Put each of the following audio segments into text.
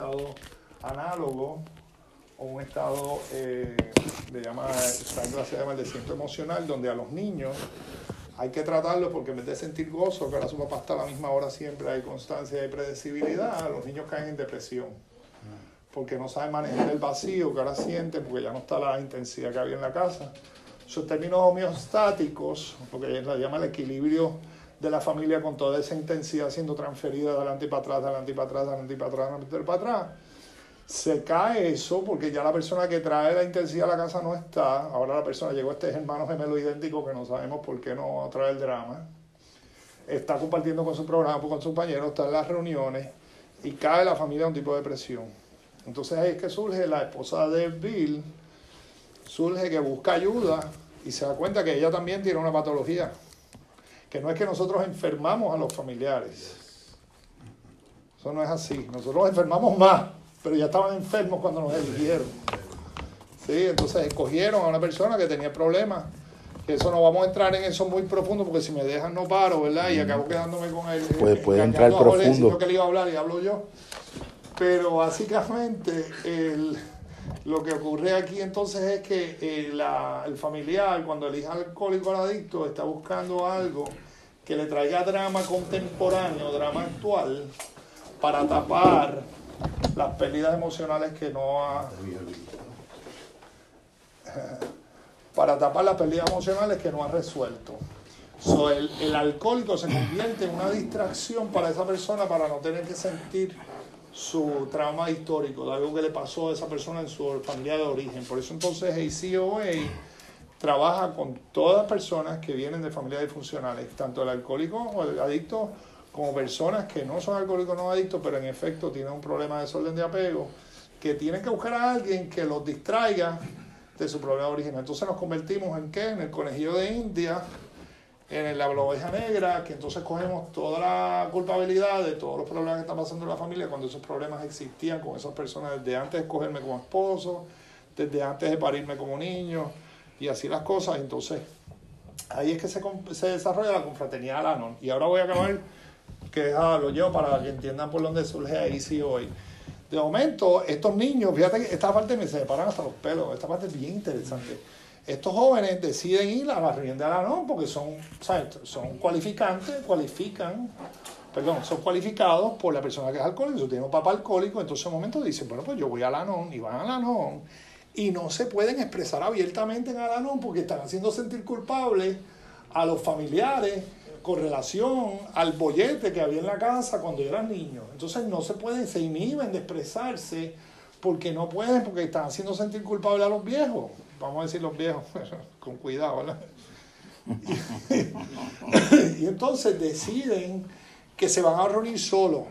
estado análogo o un estado eh, de llama, esta clase de maldecimiento emocional, donde a los niños hay que tratarlos porque en vez de sentir gozo, que ahora su papá está a la misma hora siempre, hay constancia y predecibilidad, los niños caen en depresión. Porque no saben manejar el vacío que ahora sienten, porque ya no está la intensidad que había en la casa. Sus términos homeostáticos, lo que se llama el equilibrio de la familia con toda esa intensidad siendo transferida de adelante y para atrás, de adelante y para atrás, de adelante y para atrás, de adelante y para atrás se cae eso porque ya la persona que trae la intensidad a la casa no está. Ahora la persona llegó este hermano gemelo idéntico que no sabemos por qué no trae el drama. Está compartiendo con su programa, con sus compañeros, está en las reuniones y cae la familia en un tipo de presión. Entonces ahí es que surge la esposa de Bill, surge que busca ayuda y se da cuenta que ella también tiene una patología. Que no es que nosotros enfermamos a los familiares. Eso no es así. Nosotros enfermamos más pero ya estaban enfermos cuando nos eligieron. ¿Sí? Entonces escogieron a una persona que tenía problemas. Que eso no vamos a entrar en eso muy profundo porque si me dejan no paro, ¿verdad? Y acabo quedándome con él. Puede, puede entrar profundo. que le iba a hablar y hablo yo. Pero básicamente el, lo que ocurre aquí entonces es que eh, la, el familiar, cuando elija alcohólico al adicto, está buscando algo que le traiga drama contemporáneo, drama actual, para tapar las pérdidas emocionales que no ha... Para tapar las pérdidas emocionales que no ha resuelto. el, el alcohólico se convierte en una distracción para esa persona para no tener que sentir su trauma histórico, de algo que le pasó a esa persona en su familia de origen. Por eso entonces ACOA trabaja con todas personas que vienen de familias disfuncionales, tanto el alcohólico o el adicto como personas que no son alcohólicos no adictos, pero en efecto tienen un problema de desorden de apego, que tienen que buscar a alguien que los distraiga de su problema original. Entonces nos convertimos en qué? En el conejillo de India, en la oveja negra, que entonces cogemos toda la culpabilidad de todos los problemas que están pasando en la familia cuando esos problemas existían con esas personas desde antes de escogerme como esposo, desde antes de parirme como niño y así las cosas. Entonces ahí es que se, se desarrolla la confraternidad Anon. Y ahora voy a acabar que lo yo para que entiendan por dónde surge ahí sí hoy. De momento, estos niños, fíjate que esta parte me separan hasta los pelos, esta parte es bien interesante. Estos jóvenes deciden ir a la reunión de Alanón porque son, son cualificantes, cualifican, perdón, son cualificados por la persona que es alcohólico, tienen un papá alcohólico, entonces en un momento dicen, bueno, pues yo voy a Alanón y van a Alanón y no se pueden expresar abiertamente en Alanón porque están haciendo sentir culpables a los familiares con relación al bollete que había en la casa cuando yo era niño. Entonces no se pueden, se inhiben de expresarse porque no pueden, porque están haciendo sentir culpable a los viejos. Vamos a decir los viejos, con cuidado, ¿verdad? y entonces deciden que se van a reunir solos.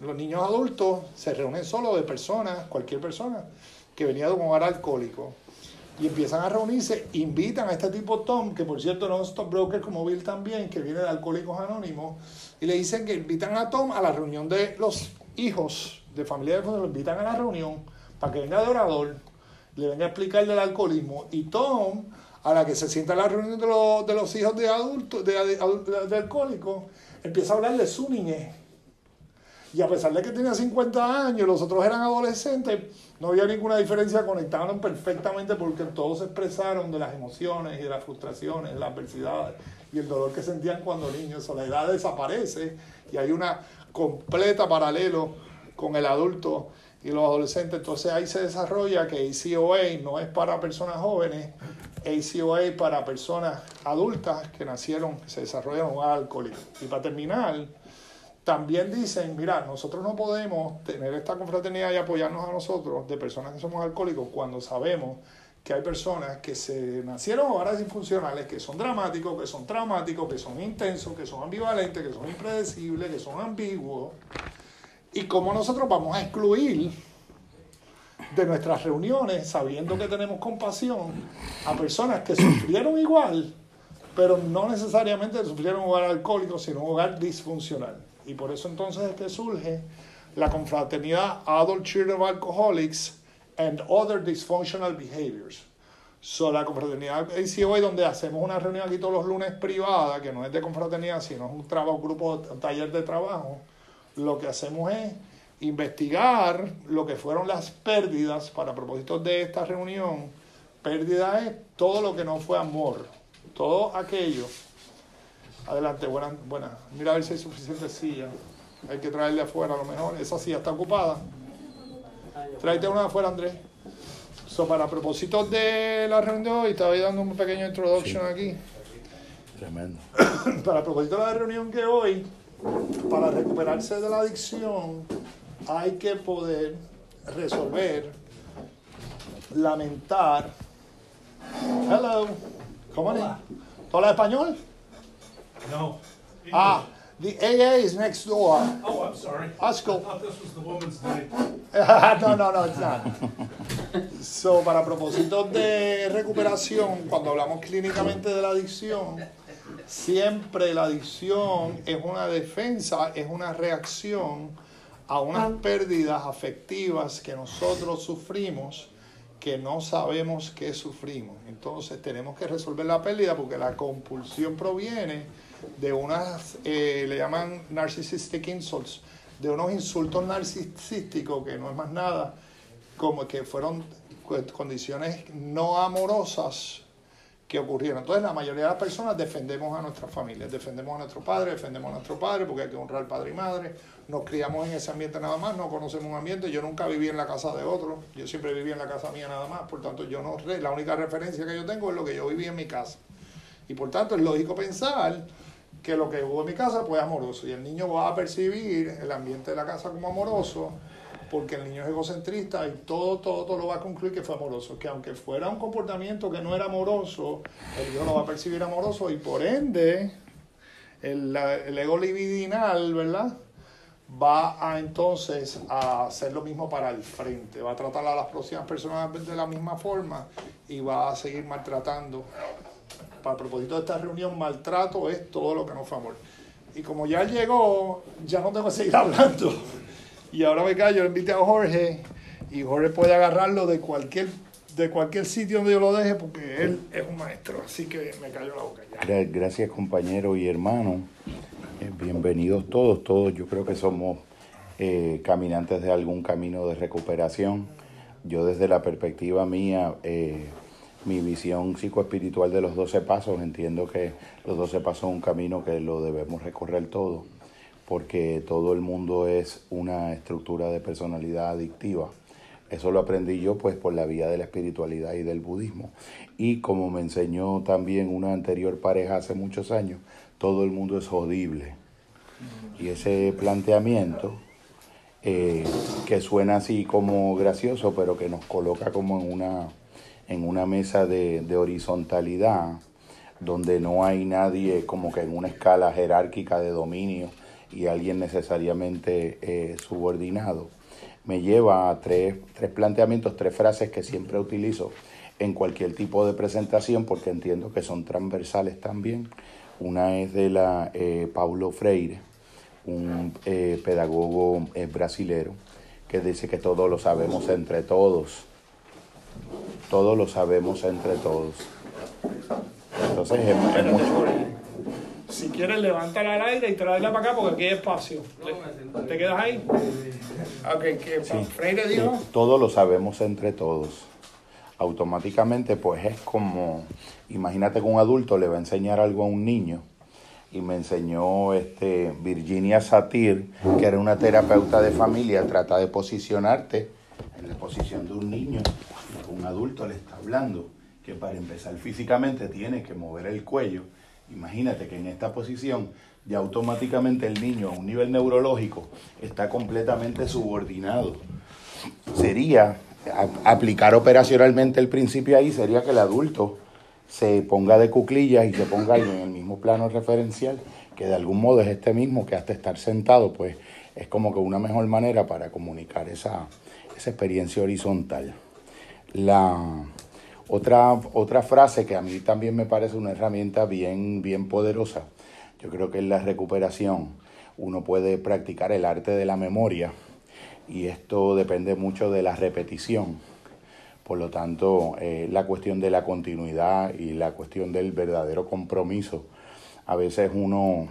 Los niños adultos se reúnen solos de personas, cualquier persona que venía de un hogar alcohólico y empiezan a reunirse, invitan a este tipo Tom, que por cierto no es un broker como Bill también, que viene de Alcohólicos Anónimos, y le dicen que invitan a Tom a la reunión de los hijos de familia de lo invitan a la reunión para que venga de orador, le venga a explicar del alcoholismo, y Tom, a la que se sienta en la reunión de los, de los hijos de adultos, de, de, de alcohólicos, empieza a hablar de su niñez. Y a pesar de que tenía 50 años, los otros eran adolescentes, no había ninguna diferencia, conectaron perfectamente porque todos se expresaron de las emociones y de las frustraciones, de las adversidades y el dolor que sentían cuando niños. la edad desaparece y hay una completa paralelo con el adulto y los adolescentes. Entonces ahí se desarrolla que ACOA no es para personas jóvenes, ACOA para personas adultas que nacieron, se desarrollan un alcohólico. Y para terminar, también dicen, mira, nosotros no podemos tener esta confraternidad y apoyarnos a nosotros de personas que somos alcohólicos cuando sabemos que hay personas que se nacieron hogares disfuncionales, que son dramáticos, que son traumáticos, que son intensos, que son ambivalentes, que son impredecibles, que son ambiguos. Y cómo nosotros vamos a excluir de nuestras reuniones, sabiendo que tenemos compasión, a personas que sufrieron igual, pero no necesariamente sufrieron un hogar alcohólico, sino un hogar disfuncional. Y por eso entonces es que surge la confraternidad Adult Children of Alcoholics and Other Dysfunctional Behaviors. So, la confraternidad ACOA, donde hacemos una reunión aquí todos los lunes privada, que no es de confraternidad, sino es un trabajo, grupo, un taller de trabajo, lo que hacemos es investigar lo que fueron las pérdidas para propósitos de esta reunión. Pérdida es todo lo que no fue amor, todo aquello. Adelante, buena, buena. Mira a ver si hay suficiente silla. Hay que traerle afuera a lo mejor. Esa silla está ocupada. Tráete una de afuera, Andrés. So, para propósitos de la reunión de hoy, estaba dando un pequeño introduction aquí. Tremendo. para propósito de la reunión que hoy, para recuperarse de la adicción, hay que poder resolver, lamentar. Hello, ¿cómo es? ¿Tú hablas español? No. Ah, the AA is next door. Oh, I'm sorry. That's I cool. thought this was the woman's day. no, no, no, it's not. So, para propósitos de recuperación, cuando hablamos clínicamente de la adicción, siempre la adicción es una defensa, es una reacción a unas pérdidas afectivas que nosotros sufrimos que no sabemos que sufrimos. Entonces tenemos que resolver la pérdida porque la compulsión proviene de unas, eh, le llaman narcissistic insults, de unos insultos narcisísticos que no es más nada como que fueron cu- condiciones no amorosas que ocurrieron. Entonces la mayoría de las personas defendemos a nuestras familias, defendemos a nuestros padres, defendemos a nuestro padre porque hay que honrar padre y madre, nos criamos en ese ambiente nada más, no conocemos un ambiente, yo nunca viví en la casa de otro, yo siempre viví en la casa mía nada más, por tanto yo no, la única referencia que yo tengo es lo que yo viví en mi casa. Y por tanto es lógico pensar que lo que hubo en mi casa fue amoroso. Y el niño va a percibir el ambiente de la casa como amoroso porque el niño es egocentrista y todo, todo, todo lo va a concluir que fue amoroso. Que aunque fuera un comportamiento que no era amoroso, el niño lo va a percibir amoroso y por ende el, el ego libidinal, ¿verdad? Va a entonces a hacer lo mismo para el frente, va a tratar a las próximas personas de la misma forma y va a seguir maltratando. Para propósito de esta reunión, maltrato es todo lo que no fue amor. Y como ya llegó, ya no tengo que seguir hablando. Y ahora me callo, le invité a Jorge y Jorge puede agarrarlo de cualquier, de cualquier sitio donde yo lo deje porque él es un maestro. Así que me callo la boca ya. Gra- Gracias compañeros y hermanos. Eh, bienvenidos todos, todos. Yo creo que somos eh, caminantes de algún camino de recuperación. Yo desde la perspectiva mía, eh, mi visión psicoespiritual de los 12 pasos, entiendo que los 12 pasos son un camino que lo debemos recorrer todo, porque todo el mundo es una estructura de personalidad adictiva. Eso lo aprendí yo pues por la vía de la espiritualidad y del budismo. Y como me enseñó también una anterior pareja hace muchos años, todo el mundo es jodible. Y ese planteamiento, eh, que suena así como gracioso, pero que nos coloca como en una, en una mesa de, de horizontalidad, donde no hay nadie como que en una escala jerárquica de dominio y alguien necesariamente eh, subordinado, me lleva a tres, tres planteamientos, tres frases que siempre utilizo en cualquier tipo de presentación porque entiendo que son transversales también. Una es de la eh, Paulo Freire, un eh, pedagogo eh, brasilero, que dice que todo lo sabemos entre todos. Todo lo sabemos entre todos. Entonces es, es. Si quieres, levántala al aire y tráela para acá porque aquí hay espacio. ¿Te quedas ahí? Ok, que Sí. Freire Sí, dijo. todo lo sabemos entre todos. Automáticamente, pues es como, imagínate que un adulto le va a enseñar algo a un niño. Y me enseñó este, Virginia Satir, que era una terapeuta de familia, trata de posicionarte en la posición de un niño. Un adulto le está hablando que para empezar físicamente tiene que mover el cuello. Imagínate que en esta posición ya automáticamente el niño a un nivel neurológico está completamente subordinado. Sería aplicar operacionalmente el principio ahí sería que el adulto se ponga de cuclillas y se ponga en el mismo plano referencial que de algún modo es este mismo que hasta estar sentado pues es como que una mejor manera para comunicar esa, esa experiencia horizontal. La otra otra frase que a mí también me parece una herramienta bien bien poderosa yo creo que en la recuperación uno puede practicar el arte de la memoria y esto depende mucho de la repetición. Por lo tanto, eh, la cuestión de la continuidad y la cuestión del verdadero compromiso. A veces uno,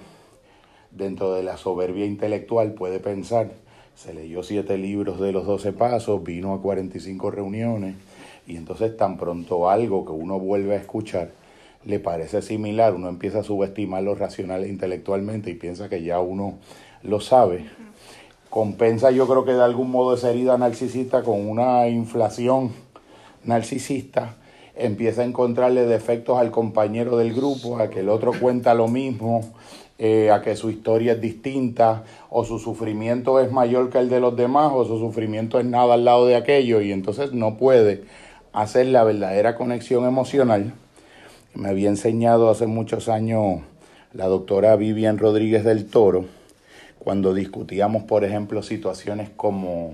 dentro de la soberbia intelectual, puede pensar se leyó siete libros de los 12 pasos, vino a 45 reuniones y entonces tan pronto algo que uno vuelve a escuchar le parece similar, uno empieza a subestimar lo racional e intelectualmente y piensa que ya uno lo sabe. Compensa yo creo que de algún modo esa herida narcisista con una inflación narcisista, empieza a encontrarle defectos al compañero del grupo, a que el otro cuenta lo mismo, eh, a que su historia es distinta, o su sufrimiento es mayor que el de los demás, o su sufrimiento es nada al lado de aquello, y entonces no puede hacer la verdadera conexión emocional. Me había enseñado hace muchos años la doctora Vivian Rodríguez del Toro, cuando discutíamos, por ejemplo, situaciones como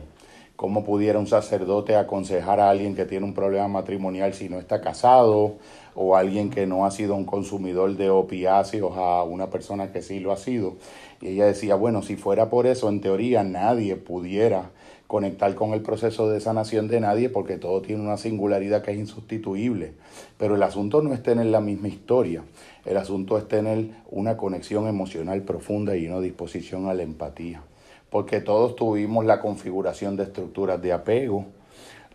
cómo pudiera un sacerdote aconsejar a alguien que tiene un problema matrimonial si no está casado, o alguien que no ha sido un consumidor de opiáceos a una persona que sí lo ha sido. Y ella decía, bueno, si fuera por eso, en teoría nadie pudiera conectar con el proceso de sanación de nadie porque todo tiene una singularidad que es insustituible. Pero el asunto no es tener la misma historia, el asunto es tener una conexión emocional profunda y una disposición a la empatía porque todos tuvimos la configuración de estructuras de apego.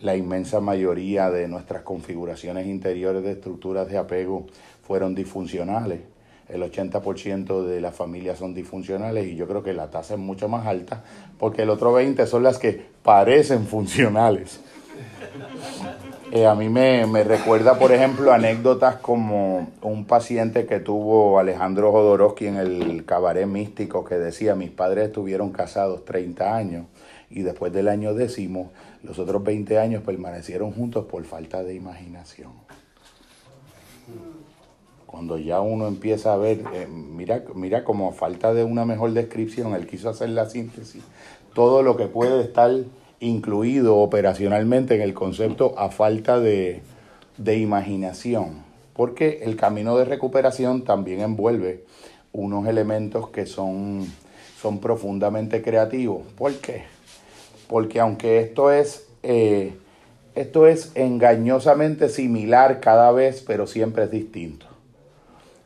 La inmensa mayoría de nuestras configuraciones interiores de estructuras de apego fueron disfuncionales. El 80% de las familias son disfuncionales y yo creo que la tasa es mucho más alta porque el otro 20% son las que parecen funcionales. Eh, a mí me, me, recuerda, por ejemplo, anécdotas como un paciente que tuvo Alejandro Jodorowsky en el cabaret místico que decía, mis padres estuvieron casados 30 años y después del año décimo, los otros 20 años permanecieron juntos por falta de imaginación. Cuando ya uno empieza a ver, eh, mira, mira como falta de una mejor descripción, él quiso hacer la síntesis, todo lo que puede estar incluido operacionalmente en el concepto a falta de, de imaginación, porque el camino de recuperación también envuelve unos elementos que son, son profundamente creativos. ¿Por qué? Porque aunque esto es, eh, esto es engañosamente similar cada vez, pero siempre es distinto.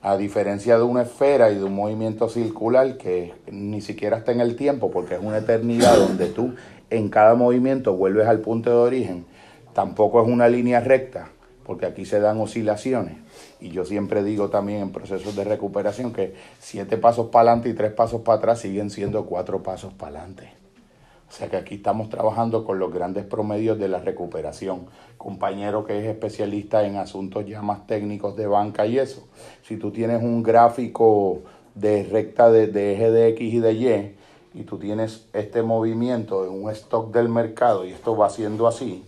A diferencia de una esfera y de un movimiento circular que ni siquiera está en el tiempo, porque es una eternidad donde tú en cada movimiento vuelves al punto de origen, tampoco es una línea recta, porque aquí se dan oscilaciones. Y yo siempre digo también en procesos de recuperación que siete pasos para adelante y tres pasos para atrás siguen siendo cuatro pasos para adelante. O sea que aquí estamos trabajando con los grandes promedios de la recuperación. Compañero que es especialista en asuntos ya más técnicos de banca y eso. Si tú tienes un gráfico de recta de, de eje de X y de Y, y tú tienes este movimiento en un stock del mercado y esto va siendo así,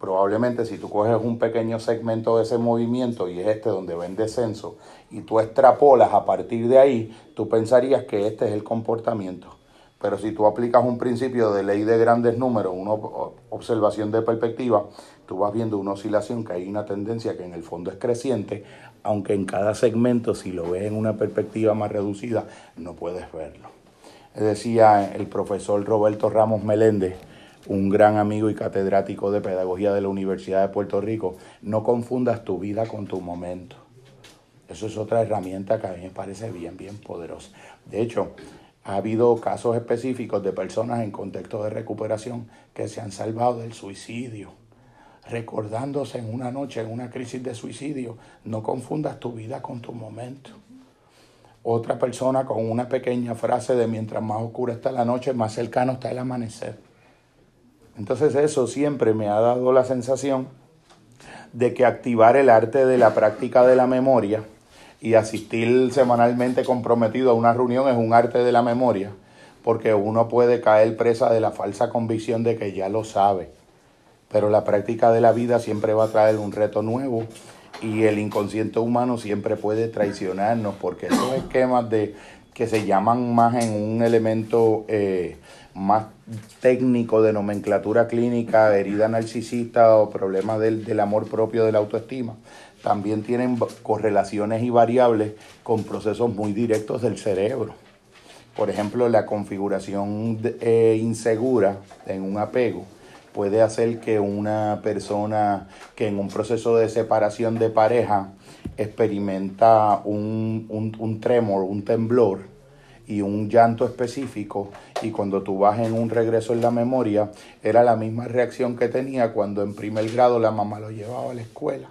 probablemente si tú coges un pequeño segmento de ese movimiento y es este donde va en descenso y tú extrapolas a partir de ahí, tú pensarías que este es el comportamiento. Pero si tú aplicas un principio de ley de grandes números, una observación de perspectiva, tú vas viendo una oscilación que hay una tendencia que en el fondo es creciente, aunque en cada segmento, si lo ves en una perspectiva más reducida, no puedes verlo decía el profesor Roberto Ramos Meléndez, un gran amigo y catedrático de pedagogía de la Universidad de Puerto Rico, no confundas tu vida con tu momento. Eso es otra herramienta que a mí me parece bien, bien poderosa. De hecho, ha habido casos específicos de personas en contexto de recuperación que se han salvado del suicidio, recordándose en una noche, en una crisis de suicidio. No confundas tu vida con tu momento otra persona con una pequeña frase de mientras más oscura está la noche, más cercano está el amanecer. Entonces eso siempre me ha dado la sensación de que activar el arte de la práctica de la memoria y asistir semanalmente comprometido a una reunión es un arte de la memoria, porque uno puede caer presa de la falsa convicción de que ya lo sabe. Pero la práctica de la vida siempre va a traer un reto nuevo y el inconsciente humano siempre puede traicionarnos porque esos esquemas de que se llaman más en un elemento eh, más técnico de nomenclatura clínica, herida narcisista o problema del, del amor propio de la autoestima, también tienen correlaciones y variables con procesos muy directos del cerebro. Por ejemplo, la configuración eh, insegura en un apego puede hacer que una persona que en un proceso de separación de pareja experimenta un, un, un tremor, un temblor, y un llanto específico y cuando tú vas en un regreso en la memoria era la misma reacción que tenía cuando en primer grado la mamá lo llevaba a la escuela.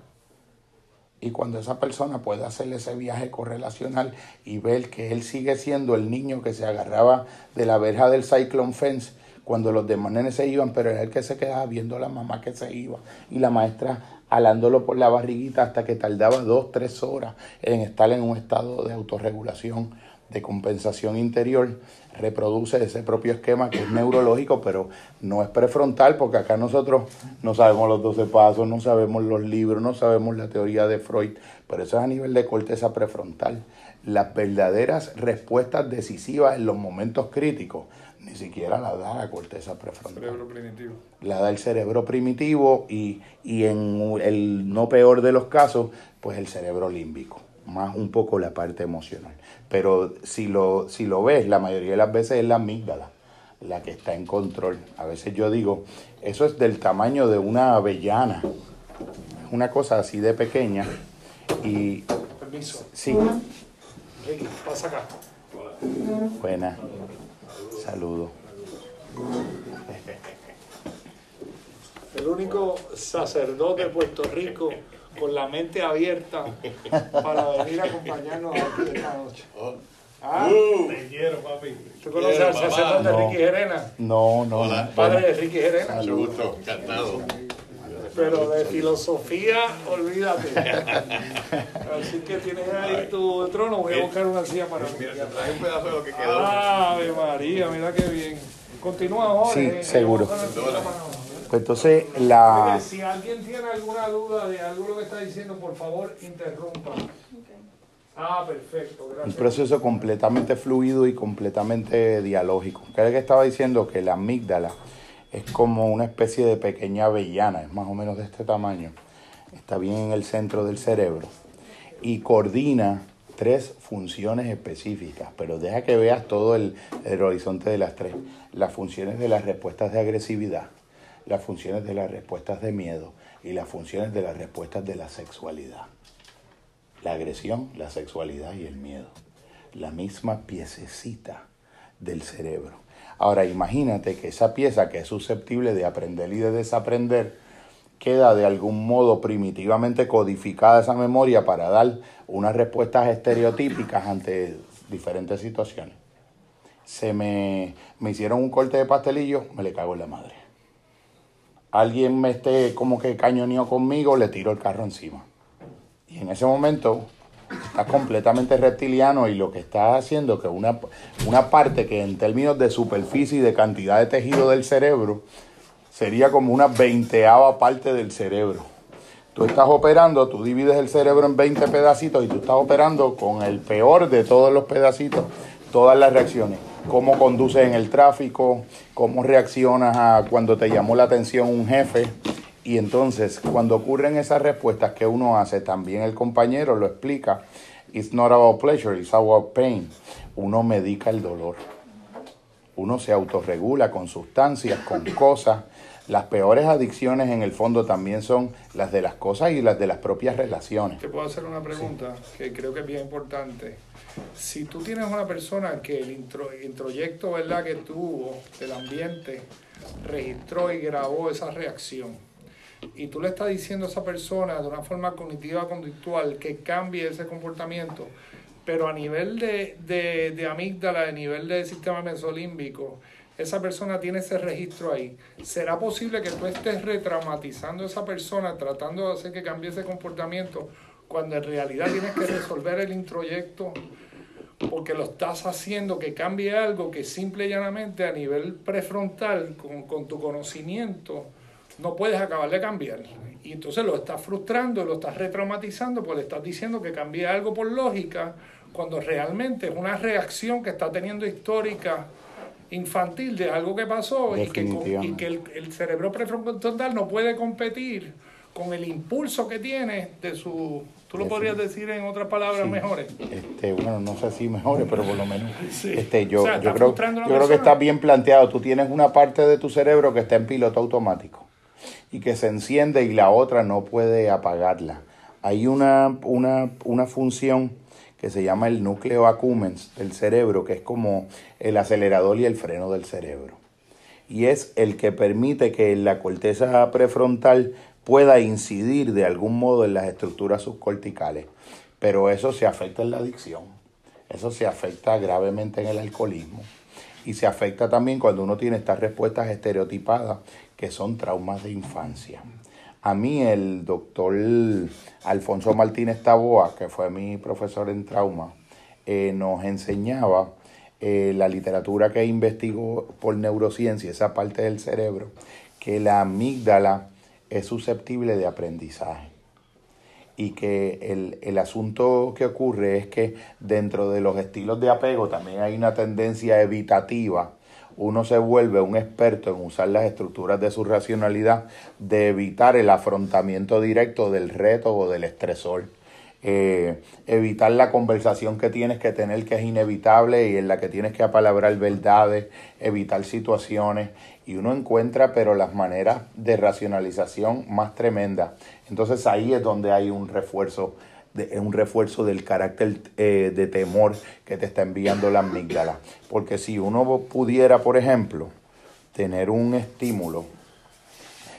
Y cuando esa persona puede hacer ese viaje correlacional y ver que él sigue siendo el niño que se agarraba de la verja del Cyclone Fence cuando los demás nenes se iban, pero era el que se quedaba viendo a la mamá que se iba y la maestra alándolo por la barriguita hasta que tardaba dos, tres horas en estar en un estado de autorregulación, de compensación interior, reproduce ese propio esquema que es neurológico, pero no es prefrontal, porque acá nosotros no sabemos los 12 pasos, no sabemos los libros, no sabemos la teoría de Freud, pero eso es a nivel de corteza prefrontal. Las verdaderas respuestas decisivas en los momentos críticos ni siquiera la da la corteza prefrontal. Cerebro primitivo. La da el cerebro primitivo y, y en el no peor de los casos, pues el cerebro límbico, más un poco la parte emocional. Pero si lo, si lo ves, la mayoría de las veces es la amígdala la que está en control. A veces yo digo, eso es del tamaño de una avellana, una cosa así de pequeña y Permiso. sí, Ricky, pasa acá. buena, saludo. El único sacerdote de Puerto Rico con la mente abierta para venir a acompañarnos aquí esta noche. Ah, Te quiero, papi. ¿Tú conoces al sacerdote papá. Ricky Gerena? No, no, Hola. no. Padre de Ricky Gerena. Mucho gusto, encantado. Pero de filosofía, olvídate. Así que tienes ahí tu trono. Voy a buscar una silla para mí. Mira, traje un pedazo de lo que quedó. Ave María, mira qué bien. Continúa, Jorge. Sí, seguro. Pues entonces la... Mire, Si alguien tiene alguna duda de algo lo que está diciendo, por favor, interrumpa. Ah, perfecto, Un gracias. proceso completamente fluido y completamente dialógico. ¿Qué es lo que estaba diciendo? Que la amígdala es como una especie de pequeña avellana, es más o menos de este tamaño. Está bien en el centro del cerebro y coordina tres funciones específicas, pero deja que veas todo el, el horizonte de las tres. Las funciones de las respuestas de agresividad, las funciones de las respuestas de miedo y las funciones de las respuestas de la sexualidad. La agresión, la sexualidad y el miedo. La misma piececita del cerebro. Ahora imagínate que esa pieza que es susceptible de aprender y de desaprender, queda de algún modo primitivamente codificada esa memoria para dar unas respuestas estereotípicas ante diferentes situaciones. Se me, me hicieron un corte de pastelillo, me le cago en la madre. Alguien me esté como que cañoneó conmigo, le tiro el carro encima. Y en ese momento estás completamente reptiliano y lo que estás haciendo es que una, una parte que en términos de superficie y de cantidad de tejido del cerebro sería como una veinteava parte del cerebro. Tú estás operando, tú divides el cerebro en 20 pedacitos y tú estás operando con el peor de todos los pedacitos, todas las reacciones. Cómo conduces en el tráfico, cómo reaccionas a cuando te llamó la atención un jefe, y entonces, cuando ocurren esas respuestas que uno hace, también el compañero lo explica. It's not about pleasure, it's about pain. Uno medica el dolor. Uno se autorregula con sustancias, con cosas. Las peores adicciones en el fondo también son las de las cosas y las de las propias relaciones. Te puedo hacer una pregunta que creo que es bien importante. Si tú tienes una persona que el intro, introyecto ¿verdad? que tuvo del ambiente registró y grabó esa reacción, y tú le estás diciendo a esa persona de una forma cognitiva conductual que cambie ese comportamiento, pero a nivel de, de, de amígdala, a nivel del sistema mesolímbico, esa persona tiene ese registro ahí. ¿Será posible que tú estés retraumatizando a esa persona, tratando de hacer que cambie ese comportamiento, cuando en realidad tienes que resolver el introyecto? Porque lo estás haciendo que cambie algo que simple y llanamente a nivel prefrontal, con, con tu conocimiento, no puedes acabar de cambiar. Y entonces lo estás frustrando, lo estás retraumatizando, pues le estás diciendo que cambie algo por lógica, cuando realmente es una reacción que está teniendo histórica infantil de algo que pasó y que, y que el, el cerebro prefrontal no puede competir con el impulso que tiene de su... ¿Tú lo su- podrías decir en otras palabras Sí. mejores? Este, bueno, no sé si mejores, pero por lo menos Sí. este, yo, O sea, yo creo, yo creo que está bien planteado. Tú tienes una parte de tu cerebro que está en piloto automático y que se enciende y la otra no puede apagarla. Hay una, una, una función que se llama el núcleo accumbens del cerebro, que es como el acelerador y el freno del cerebro. Y es el que permite que la corteza prefrontal pueda incidir de algún modo en las estructuras subcorticales. Pero eso se afecta en la adicción, eso se afecta gravemente en el alcoholismo y se afecta también cuando uno tiene estas respuestas estereotipadas que son traumas de infancia. A mí el doctor Alfonso Martínez Taboa, que fue mi profesor en trauma, eh, nos enseñaba eh, la literatura que investigó por neurociencia, esa parte del cerebro, que la amígdala es susceptible de aprendizaje y que el, el, asunto que ocurre es que dentro de los estilos de apego también hay una tendencia evitativa. Uno se vuelve un experto en usar las estructuras de su racionalidad de evitar el afrontamiento directo del reto o del estresor. Eh, evitar la conversación que tienes que tener que es inevitable y en la que tienes que apalabrar verdades, evitar situaciones y uno encuentra pero las maneras de racionalización más tremendas. Entonces ahí es donde hay un refuerzo, de, un refuerzo del carácter eh, de temor que te está enviando la amígdala. Porque si uno pudiera, por ejemplo, tener un estímulo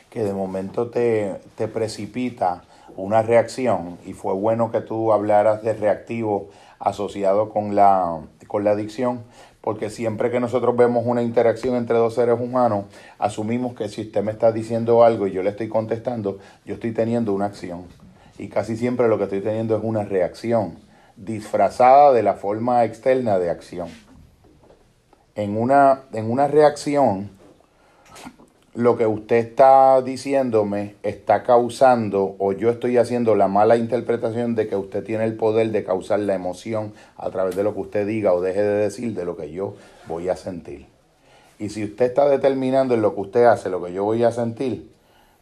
que de momento te, te precipita una reacción, y fue bueno que tú hablaras de reactivo asociado con la, con la adicción, porque siempre que nosotros vemos una interacción entre dos seres humanos, asumimos que si usted me está diciendo algo y yo le estoy contestando, yo estoy teniendo una acción. Y casi siempre lo que estoy teniendo es una reacción, disfrazada de la forma externa de acción. En una, en una reacción, lo que usted está diciéndome está causando o yo estoy haciendo la mala interpretación de que usted tiene el poder de causar la emoción a través de lo que usted diga o deje de decir de lo que yo voy a sentir. Y si usted está determinando en lo que usted hace lo que yo voy a sentir,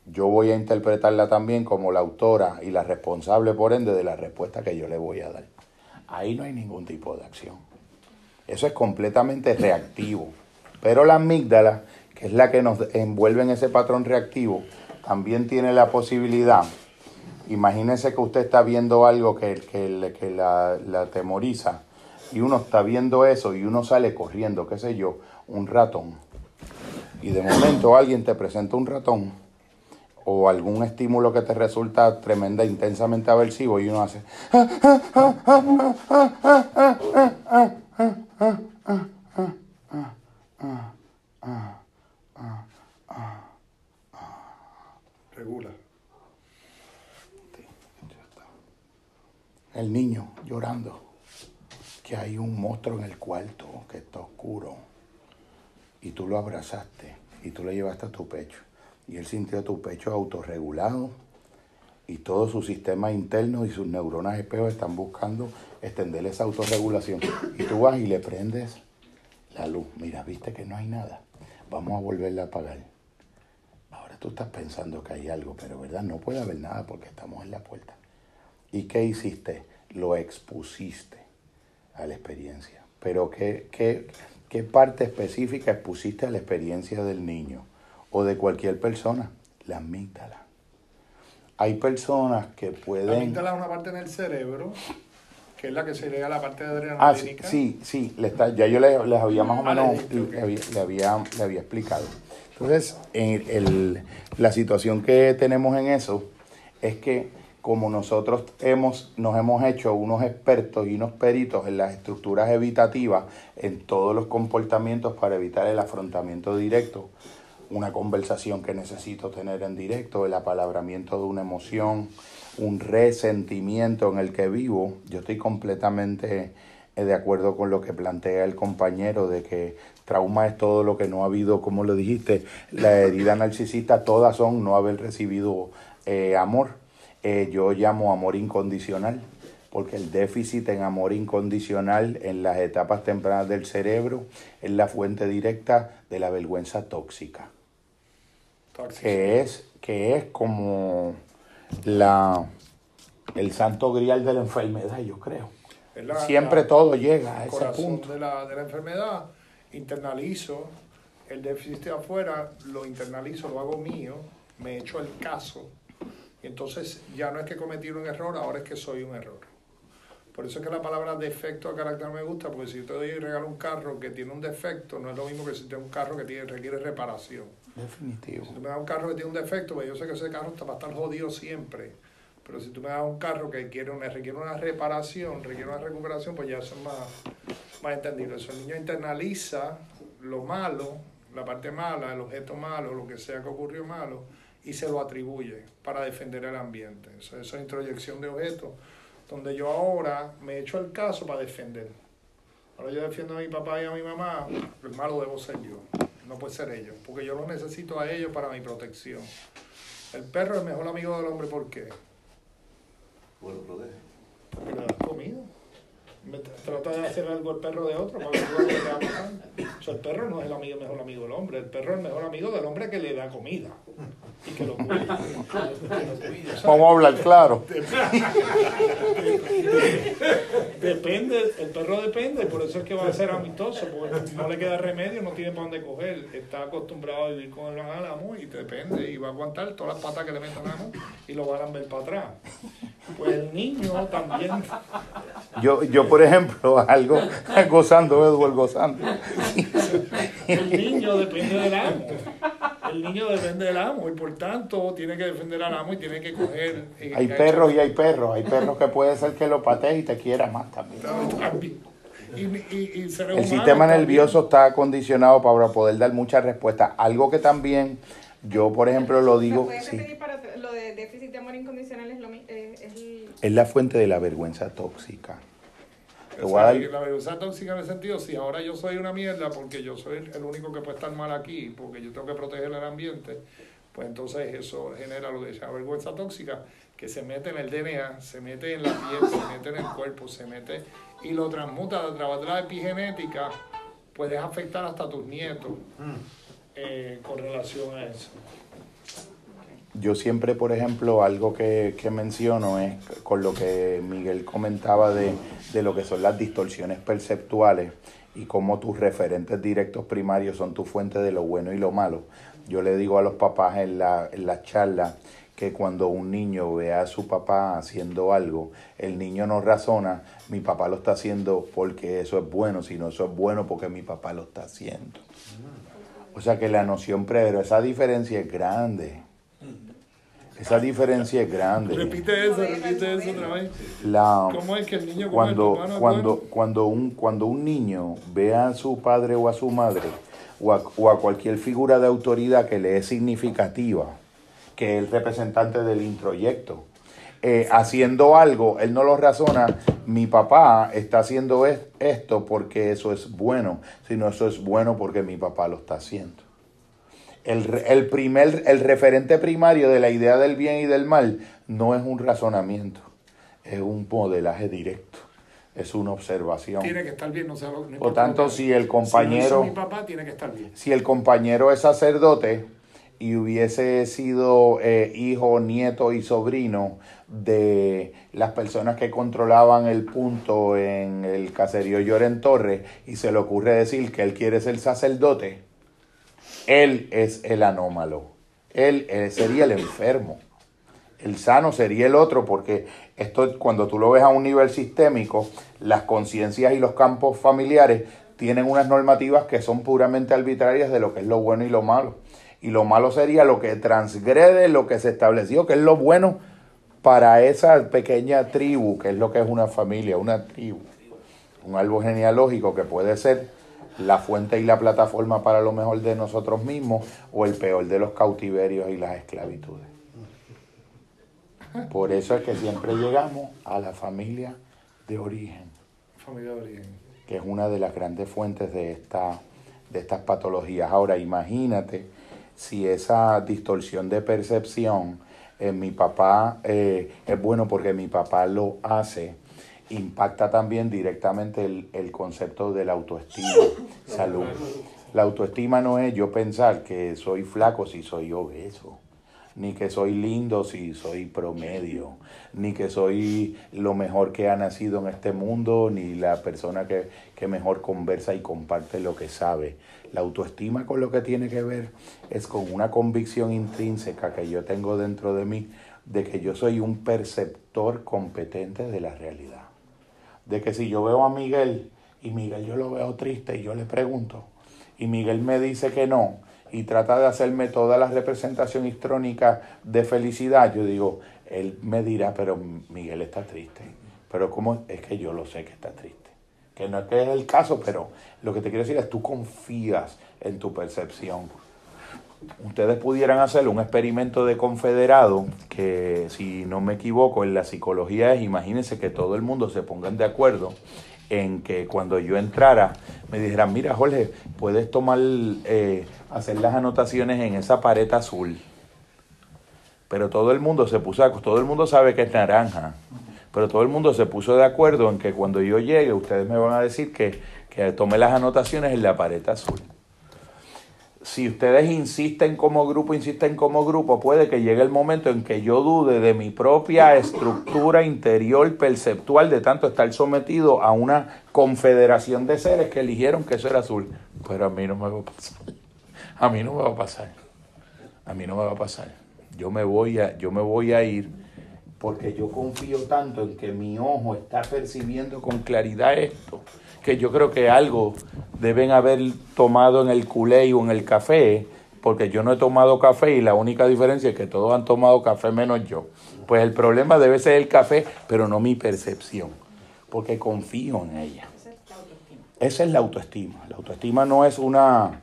yo voy a interpretarla también como la autora y la responsable por ende de la respuesta que yo le voy a dar. Ahí no hay ningún tipo de acción. Eso es completamente reactivo. Pero la amígdala que es la que nos envuelve en ese patrón reactivo, también tiene la posibilidad, imagínese que usted está viendo algo que, que, la, la temoriza y uno está viendo eso y uno sale corriendo, qué sé yo, un ratón. Y de momento alguien te presenta un ratón o algún estímulo que te resulta tremenda, intensamente aversivo y uno hace... El niño llorando, que hay un monstruo en el cuarto, que está oscuro, y tú lo abrazaste y tú lo llevaste a tu pecho, y él sintió tu pecho autorregulado, y todo su sistema interno y sus neuronas espejos están buscando extender esa autorregulación. Y tú vas y le prendes la luz. Mira, viste que no hay nada. Vamos a volverla a apagar tú estás pensando que hay algo, pero verdad, no puede haber nada porque estamos en la puerta. ¿Y qué hiciste? Lo expusiste a la experiencia. Pero ¿qué, qué, qué parte específica expusiste a la experiencia del niño o de cualquier persona? La amígdala. Hay personas que pueden... La amígdala es una parte en el cerebro que es la que se a la parte de adrenalina. Ah, sí, sí, le está, ya yo les, había más o ah, menos, le, había, le había explicado. Entonces, en la situación que tenemos en eso es que como nosotros hemos, nos hemos hecho unos expertos y unos peritos en las estructuras evitativas, en todos los comportamientos para evitar el afrontamiento directo, una conversación que necesito tener en directo, el apalabramiento de una emoción, un resentimiento en el que vivo, yo estoy completamente de acuerdo con lo que plantea el compañero de que trauma es todo lo que no ha habido, como lo dijiste, la herida narcisista, todas son no haber recibido eh, amor. Eh, yo llamo amor incondicional, porque el déficit en amor incondicional en las etapas tempranas del cerebro es la fuente directa de la vergüenza tóxica. Que es, que es como la, el santo grial de la enfermedad, yo creo. Siempre todo llega a ese punto. De la, de la enfermedad, internalizo el déficit de afuera, lo internalizo, lo hago mío, me echo el caso. Y entonces ya no es que cometí un error, ahora es que soy un error. Por eso es que la palabra defecto de carácter me gusta, porque si yo te doy y regalo un carro que tiene un defecto, no es lo mismo que si tienes un carro que tiene, requiere reparación. Definitivo. Si tú me das un carro que tiene un defecto, pues yo sé que ese carro está, va a estar jodido siempre. Pero si tú me das un carro que quiere una, requiere una reparación, requiere una recuperación, pues ya eso es más, más entendible. Eso el niño internaliza lo malo, la parte mala, el objeto malo, lo que sea que ocurrió malo, y se lo atribuye para defender el ambiente. Eso, eso es introyección de objetos, donde yo ahora me echo el caso para defender. Ahora yo defiendo a mi papá y a mi mamá, el malo debo ser yo, no puede ser ellos, porque yo los necesito a ellos para mi protección. El perro es el mejor amigo del hombre, ¿por qué? Bueno, protege. Porque le das comida. Trata de hacer algo el perro de otro para ver lo que le va a pasar. O sea, el perro no es el amigo, mejor amigo del hombre. El perro es el mejor amigo del hombre que le da comida y que lo cuida. Vamos a hablar claro. Depende, el perro depende, por eso es que va a ser amistoso, porque no le queda remedio, no tiene para dónde coger, está acostumbrado a vivir con el amo y te depende, y va a aguantar todas las patas que le metan al amo y lo van a ver para atrás. Pues el niño también, Yo, yo por ejemplo, algo gozando, Edward, gozando. el niño depende del amo. El niño depende del amo y por tanto tiene que defender al amo y tiene que coger. eh, Hay perros y hay perros. Hay perros que puede ser que lo patees y te quiera más también. También. Y, y, y El sistema también. nervioso está acondicionado para poder dar muchas respuestas. Algo que también yo, por ejemplo, lo ¿Me digo, sí, para lo de déficit de amor incondicional es lo mi- eh, es el- es la fuente de la vergüenza tóxica. O sea, La vergüenza tóxica en el sentido, si ahora yo soy una mierda porque yo soy el único que puede estar mal aquí, porque yo tengo que proteger el ambiente, pues entonces eso genera lo que se llama vergüenza tóxica, que se mete en el DNA, se mete en la piel, se mete en el cuerpo, se mete y lo transmuta a través de la epigenética, puedes afectar hasta a tus nietos eh, con relación a eso. Yo siempre, por ejemplo, algo que, que menciono es con lo que Miguel comentaba de, de lo que son las distorsiones perceptuales y cómo tus referentes directos primarios son tu fuente de lo bueno y lo malo. Yo le digo a los papás en la, en la charla que cuando un niño ve a su papá haciendo algo, el niño no razona, mi papá lo está haciendo porque eso es bueno, sino eso es bueno porque mi papá lo está haciendo. O sea que la noción, pero esa diferencia es grande. Esa diferencia es grande. Repite eso, repite eso otra vez. La, ¿Cómo es que el niño come cuando, el cuando, cuando, un, cuando un niño ve a su padre o a su madre o a, o a cualquier figura de autoridad que le es significativa, que es el representante del introyecto, eh, haciendo algo, él no lo razona, mi papá está haciendo es- esto porque eso es bueno, sino eso es bueno porque mi papá lo está haciendo. El, el, primer, el referente primario de la idea del bien y del mal no es un razonamiento, es un modelaje directo, es una observación. Tiene que estar bien, no sea lo- no Por tanto, si el Si compañero, hizo mi papá, tiene que estar bien. si el compañero es sacerdote y hubiese sido eh, hijo, nieto y sobrino de las personas que controlaban el punto en el caserío Lloren Torres y se le ocurre decir que él quiere ser sacerdote, él es el anómalo, él, eh, sería el enfermo. El sano sería el otro porque esto cuando tú lo ves a un nivel sistémico, las conciencias y los campos familiares tienen unas normativas que son puramente arbitrarias de lo que es lo bueno y lo malo. Y lo malo sería lo que transgrede lo que se estableció, que es lo bueno para esa pequeña tribu, que es lo que es una familia, una tribu. Un árbol genealógico que puede ser la fuente y la plataforma para lo mejor de nosotros mismos o el peor de los cautiverios y las esclavitudes. Por eso es que siempre llegamos a la familia de origen, Familia de origen. que es una de las grandes fuentes de, esta, de estas patologías. Ahora, imagínate si esa distorsión de percepción en mi papá eh, es bueno porque mi papá lo hace, impacta también directamente el, el concepto de la autoestima, salud. La autoestima no es yo pensar que soy flaco si soy obeso ni que soy lindo si soy promedio, ni que soy lo mejor que ha nacido en este mundo, ni la persona que, que mejor conversa y comparte lo que sabe. La autoestima con lo que tiene que ver es con una convicción intrínseca que yo tengo dentro de mí de que yo soy un perceptor competente de la realidad. De que si yo veo a Miguel y Miguel yo lo veo triste y yo le pregunto y Miguel me dice que no y trata de hacerme toda la representación histrónica de felicidad, yo digo, él me dirá, pero Miguel está triste. Pero ¿cómo es que yo lo sé que está triste? Que no es que es el caso, pero lo que te quiero decir es tú confías en tu percepción. Ustedes pudieran hacer un experimento de confederado que, si no me equivoco, en la psicología es, imagínense que todo el mundo se pongan de acuerdo en que cuando yo entrara me dijeran, mira Jorge, puedes tomar, eh, hacer las anotaciones en esa pared azul. Pero todo el mundo se puso, todo el mundo sabe que es naranja, pero todo el mundo se puso de acuerdo en que cuando yo llegue ustedes me van a decir que, que tome las anotaciones en la pared azul si ustedes insisten como grupo, insisten como grupo, puede que llegue el momento en que yo dude de mi propia estructura interior perceptual de tanto estar sometido a una confederación de seres que eligieron que eso era azul. Pero a mí no me va a pasar. A mí no me va a pasar. A mí no me va a pasar. Yo me voy a, yo me voy a ir porque yo confío tanto en que mi ojo está percibiendo con claridad esto que yo creo que algo deben haber tomado en el culé o en el café, porque yo no he tomado café y la única diferencia es que todos han tomado café menos yo. Pues el problema debe ser el café, pero no mi percepción, porque confío en ella. Esa es la autoestima. La autoestima no es una,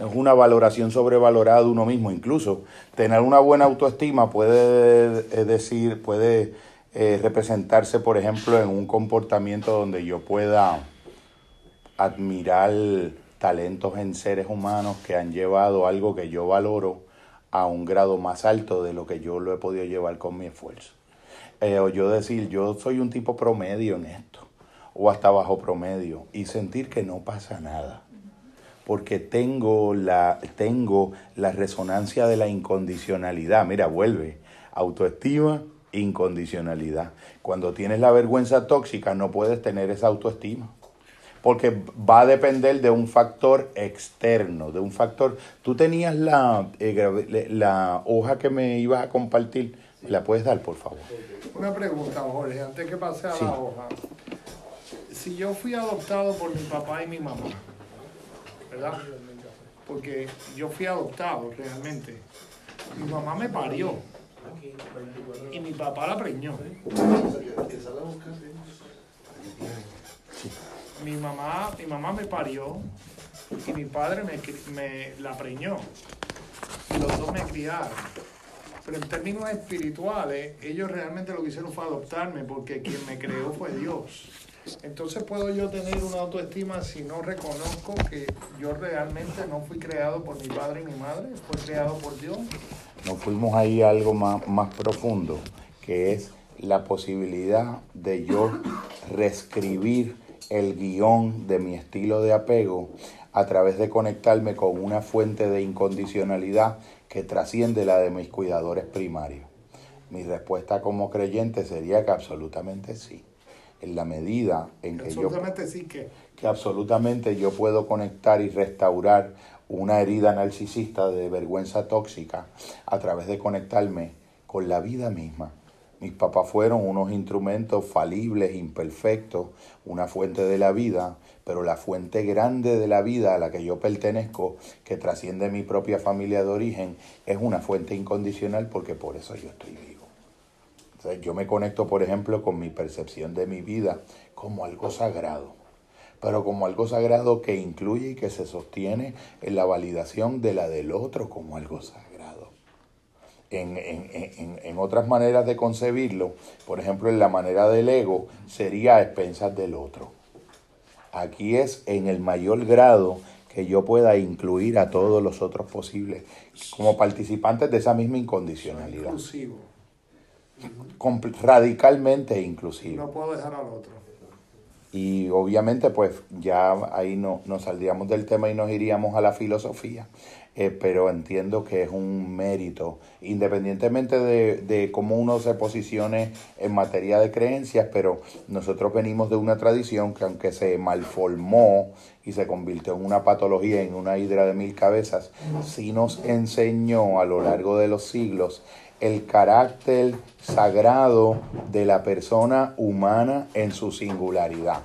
es una valoración sobrevalorada de uno mismo. Incluso tener una buena autoestima puede eh, decir, puede eh, representarse, por ejemplo, en un comportamiento donde yo pueda admirar talentos en seres humanos que han llevado algo que yo valoro a un grado más alto de lo que yo lo he podido llevar con mi esfuerzo. Eh, o yo decir, yo soy un tipo promedio en esto, o hasta bajo promedio, y sentir que no pasa nada, porque tengo la, tengo la resonancia de la incondicionalidad. Mira, vuelve, autoestima, incondicionalidad. Cuando tienes la vergüenza tóxica no puedes tener esa autoestima. Porque va a depender de un factor externo, de un factor... Tú tenías la, eh, la hoja que me ibas a compartir. ¿La puedes dar, por favor? Una pregunta, Jorge, antes que pase a la hoja. Si yo fui adoptado por mi papá y mi mamá, ¿verdad? Porque yo fui adoptado realmente. Mi mamá me parió y mi papá la preñó. Mi mamá, mi mamá me parió y mi padre me, me la preñó. Y los dos me criaron. Pero en términos espirituales, ellos realmente lo que hicieron fue adoptarme porque quien me creó fue Dios. Entonces puedo yo tener una autoestima si no reconozco que yo realmente no fui creado por mi padre y mi madre, fue creado por Dios nos fuimos ahí a algo más, más profundo, que es la posibilidad de yo reescribir el guion de mi estilo de apego a través de conectarme con una fuente de incondicionalidad que trasciende la de mis cuidadores primarios. Mi respuesta como creyente sería que absolutamente sí. En la medida en que yo... Sí que... que absolutamente yo puedo conectar y restaurar una herida narcisista de vergüenza tóxica a través de conectarme con la vida misma. Mis papás fueron unos instrumentos falibles, imperfectos, una fuente de la vida, pero la fuente grande de la vida a la que yo pertenezco, que trasciende mi propia familia de origen, es una fuente incondicional porque por eso yo estoy vivo. yo me conecto, por ejemplo, con mi percepción de mi vida como algo sagrado pero como algo sagrado que incluye y que se sostiene en la validación de la del otro como algo sagrado. En, en, en, otras maneras de concebirlo, por ejemplo, en la manera del ego, sería a expensas del otro. Aquí es en el mayor grado que yo pueda incluir a todos los otros posibles como participantes de esa misma incondicionalidad. Inclusivo. Radicalmente inclusivo. No puedo dejar al otro. Y obviamente pues ya ahí no, nos saldríamos del tema y nos iríamos a la filosofía. eh, pero entiendo que es un mérito, independientemente de, de cómo uno se posicione en materia de creencias, pero nosotros venimos de una tradición que aunque se malformó y se convirtió en una patología, en una hidra de mil cabezas, sí nos enseñó a lo largo de los siglos el carácter sagrado de la persona humana en su singularidad.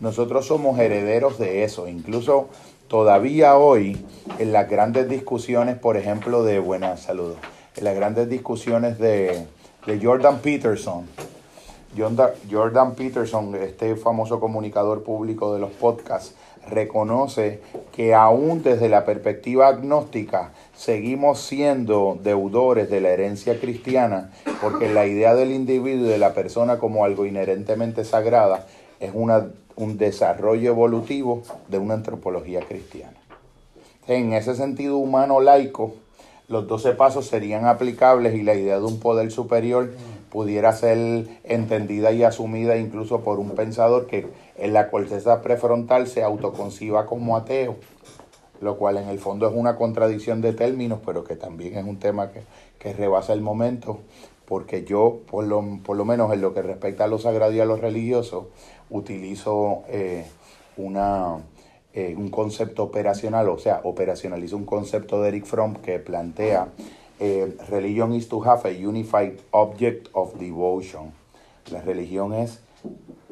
Nosotros somos herederos de eso, incluso todavía hoy en las grandes discusiones, por ejemplo, de Buenas Saludos, en las grandes discusiones de, de Jordan Peterson, Jordan- Jordan Peterson, este famoso comunicador público de los podcasts, reconoce que aún desde la perspectiva agnóstica seguimos siendo deudores de la herencia cristiana porque la idea del individuo y de la persona como algo inherentemente sagrada es una, un desarrollo evolutivo de una antropología cristiana. En ese sentido humano laico, los 12 pasos serían aplicables y la idea de un poder superior pudiera ser entendida y asumida incluso por un pensador que en la corteza prefrontal se autoconciba como ateo, lo cual en el fondo es una contradicción de términos, pero que también es un tema que, que rebasa el momento, porque yo, por lo, por lo menos en lo que respecta a lo sagrado y a lo religioso, utilizo eh, una, eh, un concepto operacional, o sea, operacionalizo un concepto de Eric Fromm que plantea eh, religion is to have a unified object of devotion. La religión es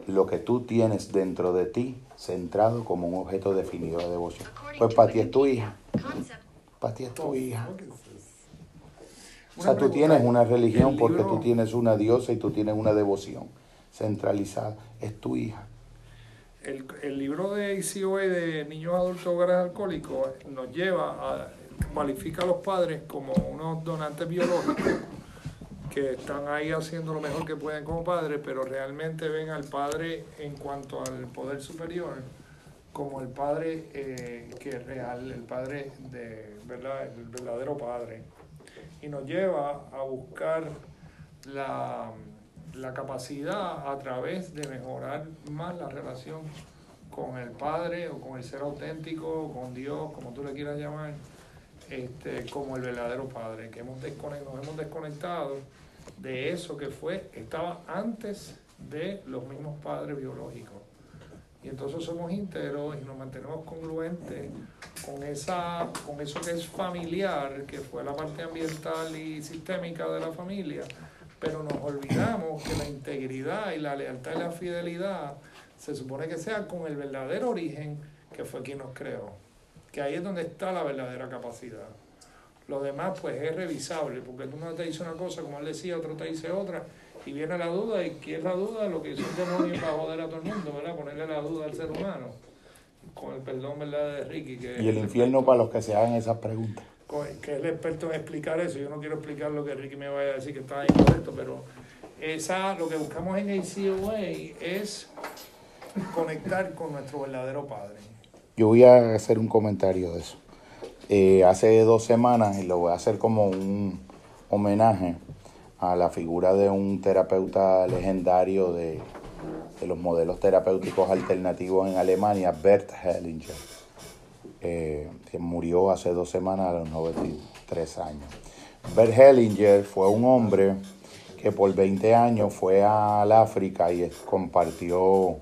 lo que tú tienes dentro de ti centrado como un objeto definido de devoción. Pues para ti es tu hija, para ti es tu hija. O sea, tú tienes una religión El porque tú tienes una diosa y tú tienes una devoción centralizada. Es tu hija. El, el libro de ICOA de niños adultos hogares alcohólicos nos lleva a cualifica a los padres como unos donantes biológicos que están ahí haciendo lo mejor que pueden como padres, pero realmente ven al padre en cuanto al poder superior como el padre eh, que es real, el padre de verdad, el verdadero padre. Y nos lleva a buscar la, la capacidad a través de mejorar más la relación con el Padre o con el ser auténtico, con Dios, como tú le quieras llamar, este, como el verdadero Padre, que hemos nos hemos desconectado de eso que fue, estaba antes de los mismos padres biológicos. Y entonces somos íntegros y nos mantenemos congruentes con, esa, con eso que es familiar, que fue la parte ambiental y sistémica de la familia, pero nos olvidamos que la integridad y la lealtad y la fidelidad se supone que sea con el verdadero origen que fue quien nos creó, que ahí es donde está la verdadera capacidad. Lo demás pues es revisable, porque uno te dice una cosa, como él decía, otro te dice otra, y viene la duda, y ¿qué es la duda? Lo que hizo el demonio para joder a todo el mundo, ¿verdad? Ponerle la duda al ser humano, con el perdón, ¿verdad? De Ricky. Que Y el infierno para los que se hagan esas preguntas. que es el experto en explicar eso. Yo no quiero explicar lo que Ricky me vaya a decir que está incorrecto, pero esa, lo que buscamos en ACOA es conectar con nuestro verdadero Padre. Yo voy a hacer un comentario de eso. Eh, hace dos semanas, y lo voy a hacer como un homenaje a la figura de un terapeuta legendario de, los modelos terapéuticos alternativos en Alemania, Bert Hellinger, eh, que murió hace dos semanas a los 93 años. Bert Hellinger fue un hombre que por 20 años fue al África y compartió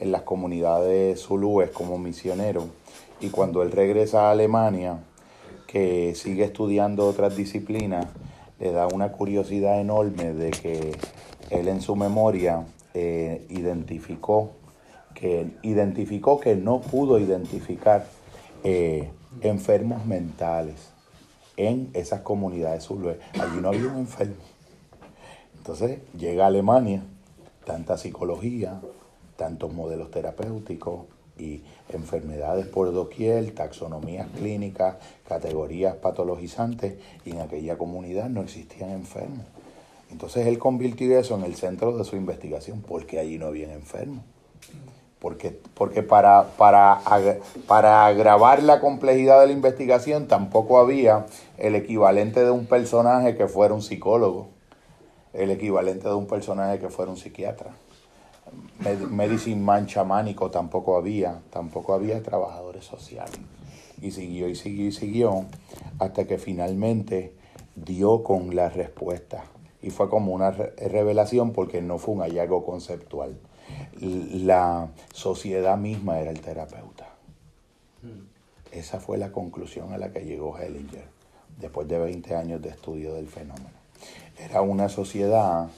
en las comunidades zulúes como misionero. Y cuando él regresa a Alemania, que sigue estudiando otras disciplinas, le da una curiosidad enorme de que él en su memoria eh, identificó que identificó que no pudo identificar eh, enfermos mentales en esas comunidades zulúes. Allí no había un enfermo. Entonces llega a Alemania, tanta psicología, tantos modelos terapéuticos y enfermedades por doquier, taxonomías clínicas, categorías patologizantes, y en aquella comunidad no existían enfermos. Entonces él convirtió eso en el centro de su investigación, porque allí no habían enfermos. Porque, porque para, para, para agravar la complejidad de la investigación tampoco había el equivalente de un personaje que fuera un psicólogo, el equivalente de un personaje que fuera un psiquiatra. Med- Medicine Man chamánico tampoco había, tampoco había trabajadores sociales. Y siguió y siguió y siguió hasta que finalmente dio con la respuesta. Y fue como una re- revelación porque no fue un hallazgo conceptual. La sociedad misma era el terapeuta. Esa fue la conclusión a la que llegó Hellinger después de 20 años de estudio del fenómeno. Era una sociedad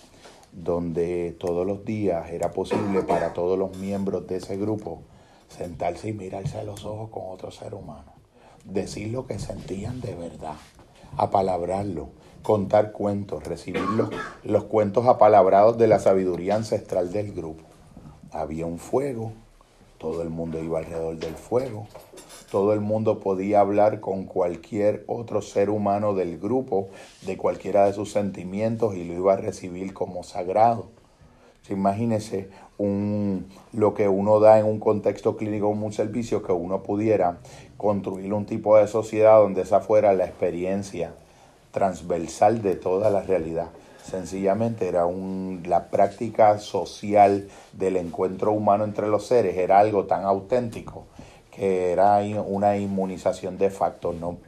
donde todos los días era posible para todos los miembros de ese grupo sentarse y mirarse a los ojos con otro ser humano, decir lo que sentían de verdad, apalabrarlo, contar cuentos, recibir los, los cuentos apalabrados de la sabiduría ancestral del grupo. Había un fuego, todo el mundo iba alrededor del fuego, todo el mundo podía hablar con cualquier otro ser humano del grupo de cualquiera de sus sentimientos y lo iba a recibir como sagrado. Imagínese un, lo que uno da en un contexto clínico un servicio, que uno pudiera construir un tipo de sociedad donde esa fuera la experiencia transversal de toda la realidad. Sencillamente era un, la práctica social del encuentro humano entre los seres, era algo tan auténtico que era una inmunización de facto, no,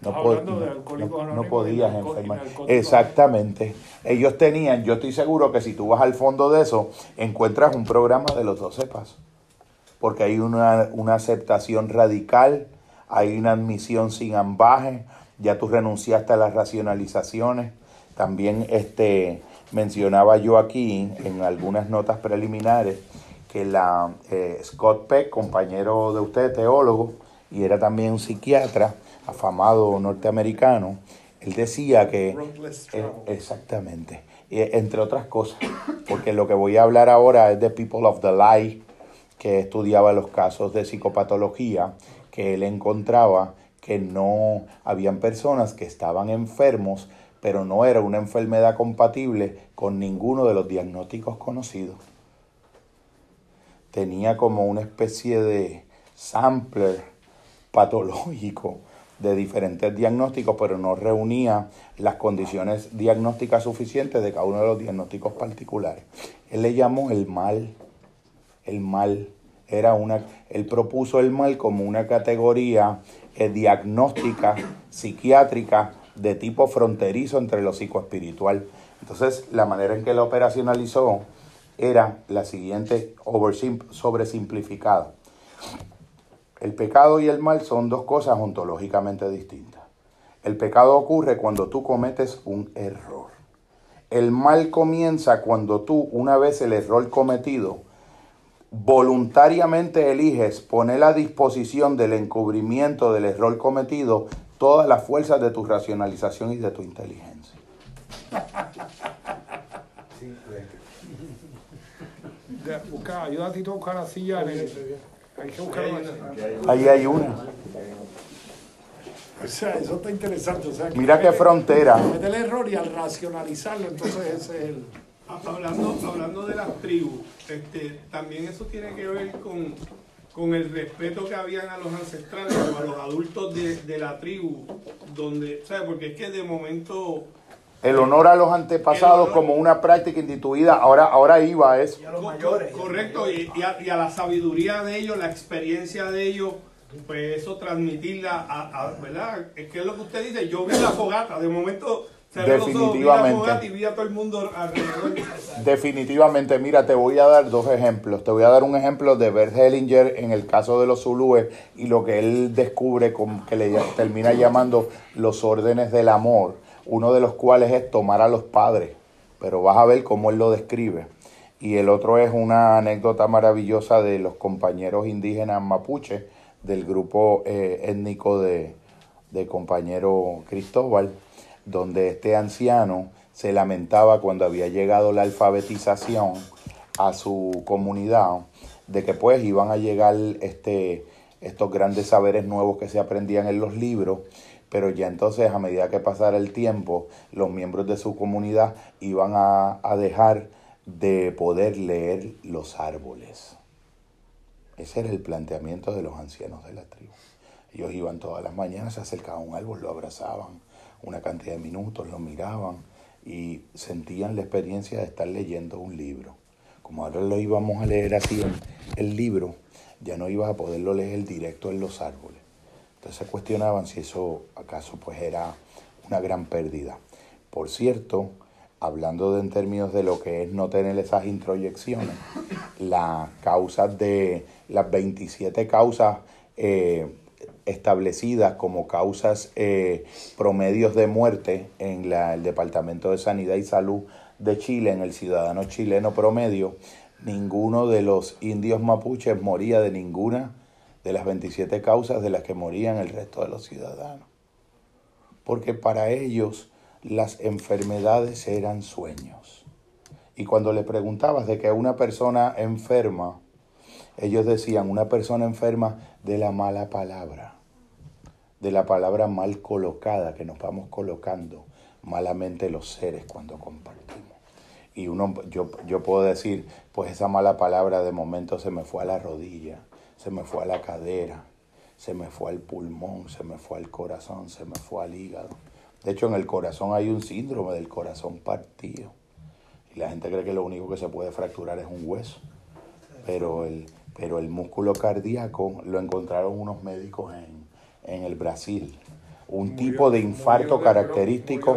no, podías enfermar. Exactamente. Ellos tenían, yo estoy seguro que si tú vas al fondo de eso, encuentras un programa de los 12 pasos. Porque hay una, una aceptación radical, hay una admisión sin ambaje, ya tú renunciaste a las racionalizaciones. También este, mencionaba yo aquí en algunas notas preliminares que la eh, Scott Peck, compañero de usted, teólogo, y era también un psiquiatra afamado norteamericano, él decía que... Eh, exactamente. Eh, entre otras cosas, porque lo que voy a hablar ahora es de People of the Lie, que estudiaba los casos de psicopatología, que él encontraba que no habían personas que estaban enfermos, pero no era una enfermedad compatible con ninguno de los diagnósticos conocidos. Tenía como una especie de sampler patológico de diferentes diagnósticos, pero no reunía las condiciones diagnósticas suficientes de cada uno de los diagnósticos particulares. Él le llamó el mal, el mal era una, él propuso el mal como una categoría eh, diagnóstica, psiquiátrica, de tipo fronterizo entre lo psicoespiritual. Entonces, la manera en que lo operacionalizó era la siguiente, sobresimplificada. El pecado y el mal son dos cosas ontológicamente distintas. El pecado ocurre cuando tú cometes un error. El mal comienza cuando tú, una vez el error cometido, voluntariamente eliges poner a disposición del encubrimiento del error cometido todas las fuerzas de tu racionalización y de tu inteligencia. Busca, ayuda a buscar la silla. en el- hay que buscar una. Ahí hay una. O sea, eso está interesante. O sea, que Mira qué frontera. El error y al racionalizarlo, entonces ese es el. Ah, Hablando, hablando de las tribus, este, también eso tiene que ver con, con el respeto que habían a los ancestrales o a los adultos de, de la tribu, donde, ¿sabes? Porque es que de momento El honor a los antepasados como una práctica instituida, ahora, ahora iba a eso. Co- co- Correcto, y, y a, y a la sabiduría de ellos, la experiencia de ellos, pues eso transmitirla a, a- ¿verdad? Es que es lo que usted dice, yo vi la fogata, de momento Definitivamente. fogata y vi a todo el mundo alrededor. Definitivamente, mira, te voy a dar dos ejemplos. Te voy a dar un ejemplo de Bert Hellinger en el caso de los zulúes y lo que él descubre con, que le termina llamando los órdenes del amor, uno de los cuales es tomar a los padres, pero vas a ver cómo él lo describe. Y el otro es una anécdota maravillosa de los compañeros indígenas mapuche del grupo eh, étnico de, de compañero Cristóbal, donde este anciano se lamentaba cuando había llegado la alfabetización a su comunidad de que pues iban a llegar este, estos grandes saberes nuevos que se aprendían en los libros, pero ya entonces a medida que pasara el tiempo, los miembros de su comunidad iban a, a dejar de poder leer los árboles. Ese era el planteamiento de los ancianos de la tribu. Ellos iban todas las mañanas, se acercaban a un árbol, lo abrazaban una cantidad de minutos, lo miraban y sentían la experiencia de estar leyendo un libro. Como ahora lo íbamos a leer así el libro, ya no ibas a poderlo leer directo en los árboles. Entonces se cuestionaban si eso acaso pues era una gran pérdida. Por cierto, hablando de, en términos de lo que es no tener esas introyecciones, las causas de las 27 causas eh, establecidas como causas eh, promedios de muerte en la- el Departamento de Sanidad y Salud de Chile, en el ciudadano chileno promedio, ninguno de los indios mapuches moría de ninguna de las 27 causas de las que morían el resto de los ciudadanos. Porque para ellos las enfermedades eran sueños. Y cuando le preguntabas de que una persona enferma, ellos decían una persona enferma de la mala palabra, de la palabra mal colocada que nos vamos colocando malamente los seres cuando compartimos. Y uno, yo, yo puedo decir, pues esa mala palabra de momento se me fue a la rodilla, se me fue a la cadera, se me fue al pulmón, se me fue al corazón, se me fue al hígado. De hecho, en el corazón hay un síndrome del corazón partido. Y la gente cree que lo único que se puede fracturar es un hueso. Pero el, pero el músculo cardíaco lo encontraron unos médicos en, en el Brasil. Un Murió- tipo de infarto de característico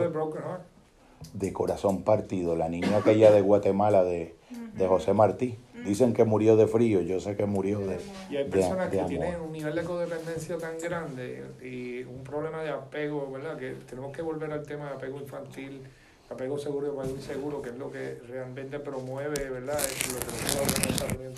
de corazón partido. La niña aquella de Guatemala, de, de José Martí. Dicen que murió de frío, yo sé que murió de, Y hay personas que amor. tienen un nivel de codependencia tan grande y un problema de apego, ¿verdad? Que tenemos que volver al tema de apego infantil, apego seguro y apego inseguro, que es lo que realmente promueve, ¿verdad? Es lo que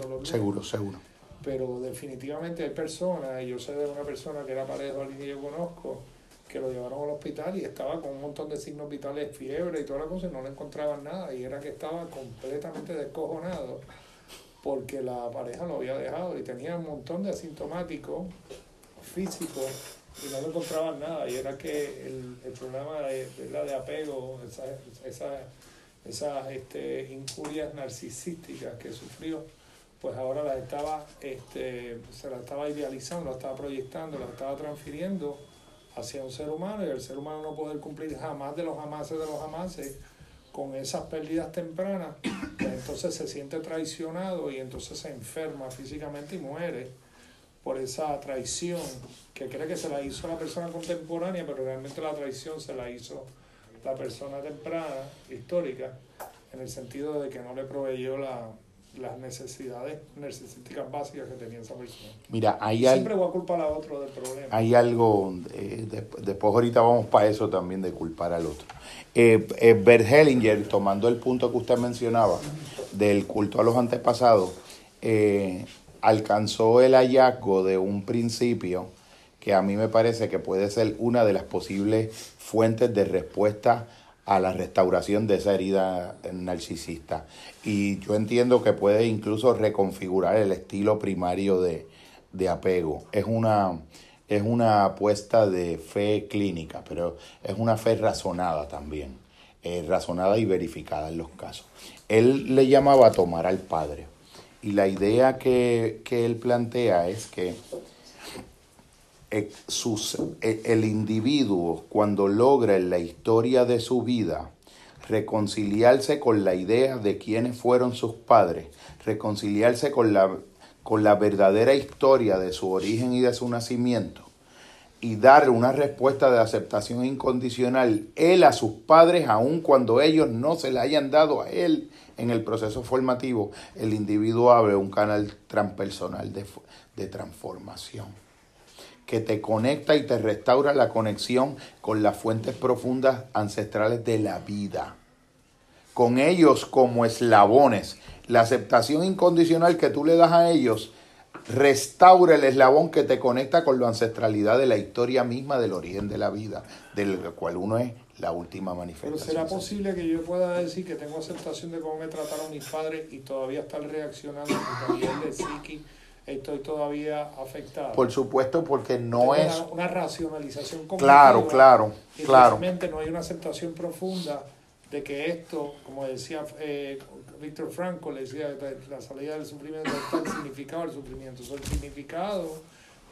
los. Seguro, seguro. Pero definitivamente hay personas, y yo sé de una persona que era pareja de alguien que yo conozco, que lo llevaron al hospital y estaba con un montón de signos vitales, fiebre y toda la cosa, y no le encontraban nada, y era que estaba completamente descojonado porque la pareja lo había dejado y tenía un montón de asintomáticos físicos y no le encontraban nada, y era que el, el problema de, ¿verdad? de apego, esas esa, esas este, injurias narcisísticas que sufrió, pues ahora las estaba, este, se las estaba idealizando, las estaba proyectando, las estaba transfiriendo hacia un ser humano y el ser humano no poder cumplir jamás de los jamases de los jamases con esas pérdidas tempranas, pues entonces se siente traicionado y entonces se enferma físicamente y muere por esa traición que cree que se la hizo la persona contemporánea, pero realmente la traición se la hizo la persona temprana, histórica, en el sentido de que no le proveyó la, las necesidades necesíticas básicas que tenía esa persona. Mira, hay, al- Siempre voy a culpar a otro del problema. hay algo, eh, desp- después ahorita vamos para eso también de culpar al otro. Eh, eh, Bert Hellinger, tomando el punto que usted mencionaba del culto a los antepasados, eh, alcanzó el hallazgo de un principio que a mí me parece que puede ser una de las posibles fuentes de respuesta a la restauración de esa herida narcisista. Y yo entiendo que puede incluso reconfigurar el estilo primario de, de apego. Es una, es una apuesta de fe clínica, pero es una fe razonada también, eh, razonada y verificada en los casos. Él le llamaba tomar al padre. Y la idea que, que él plantea es que eh, el individuo cuando logra en la historia de su vida reconciliarse con la idea de quiénes fueron sus padres, reconciliarse con la, con la verdadera historia de su origen y de su nacimiento, y dar una respuesta de aceptación incondicional él a sus padres, aun cuando ellos no se la hayan dado a él en el proceso formativo, el individuo abre un canal transpersonal de, de transformación que te conecta y te restaura la conexión con las fuentes profundas ancestrales de la vida. Con ellos como eslabones. La aceptación incondicional que tú le das a ellos restaura el eslabón que te conecta con la ancestralidad de la historia misma del origen de la vida, del cual uno es la última Pero manifestación. será posible que yo pueda decir que tengo aceptación de cómo me trataron mis padres y todavía estar reaccionando de psiqui, estoy todavía afectado. Por supuesto, porque no Tengo es... una, una racionalización Claro, claro, y claro. realmente no hay una aceptación profunda de que esto, como decía eh, Víctor Franco, le decía de la salida del sufrimiento está el significado del sufrimiento. So, el significado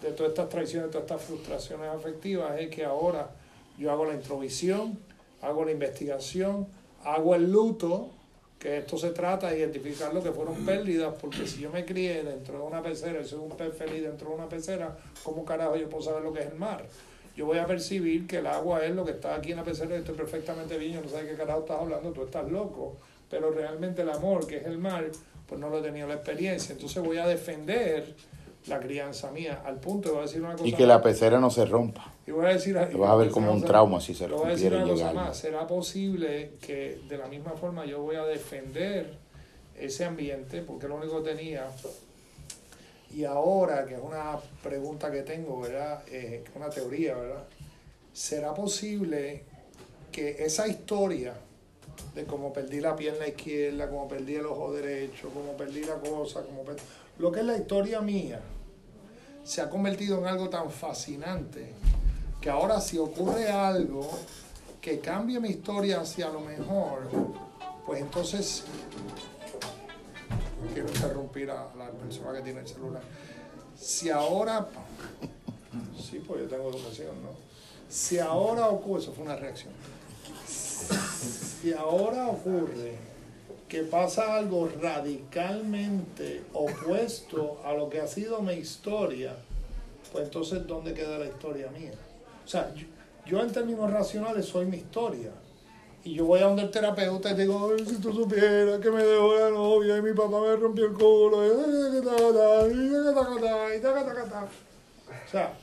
de todas estas traiciones, todas estas frustraciones afectivas es que ahora yo hago la introvisión, hago la investigación, hago el luto que esto se trata de identificar lo que fueron pérdidas, porque si yo me crié dentro de una pecera y soy un pez feliz dentro de una pecera, ¿cómo carajo yo puedo saber lo que es el mar? Yo voy a percibir que el agua es lo que está aquí en la pecera estoy perfectamente bien, yo no sé qué carajo estás hablando, tú estás loco, pero realmente el amor, que es el mar, pues no lo he tenido la experiencia, entonces voy a defender la crianza mía, al punto de voy a decir una cosa Y que la pecera no se rompa. y voy a decir, Lo vas a ver como un trauma si se lo voy a decir rompiera una y cosa llega más. ¿Será posible que de la misma forma yo voy a defender ese ambiente? Porque es lo único que tenía. Y ahora, que es una pregunta que tengo, ¿verdad? Eh, una teoría, ¿verdad? ¿Será posible que esa historia de cómo perdí la pierna izquierda, cómo perdí el ojo derecho, cómo perdí la cosa, cómo perdí... Lo que es la historia mía se ha convertido en algo tan fascinante que ahora si ocurre algo que cambie mi historia hacia lo mejor, pues entonces quiero interrumpir a la persona que tiene el celular. Si ahora, sí, pues yo tengo educación, ¿no? Si ahora ocurre, eso fue una reacción. Si ahora ocurre que pasa algo radicalmente opuesto a lo que ha sido mi historia, pues entonces ¿dónde queda la historia mía? O sea, yo, yo en términos racionales soy mi historia. Y yo voy a donde el terapeuta y digo, "Ay, si tú supieras que me dejó la novia y mi papá me rompió el culo. y O sea,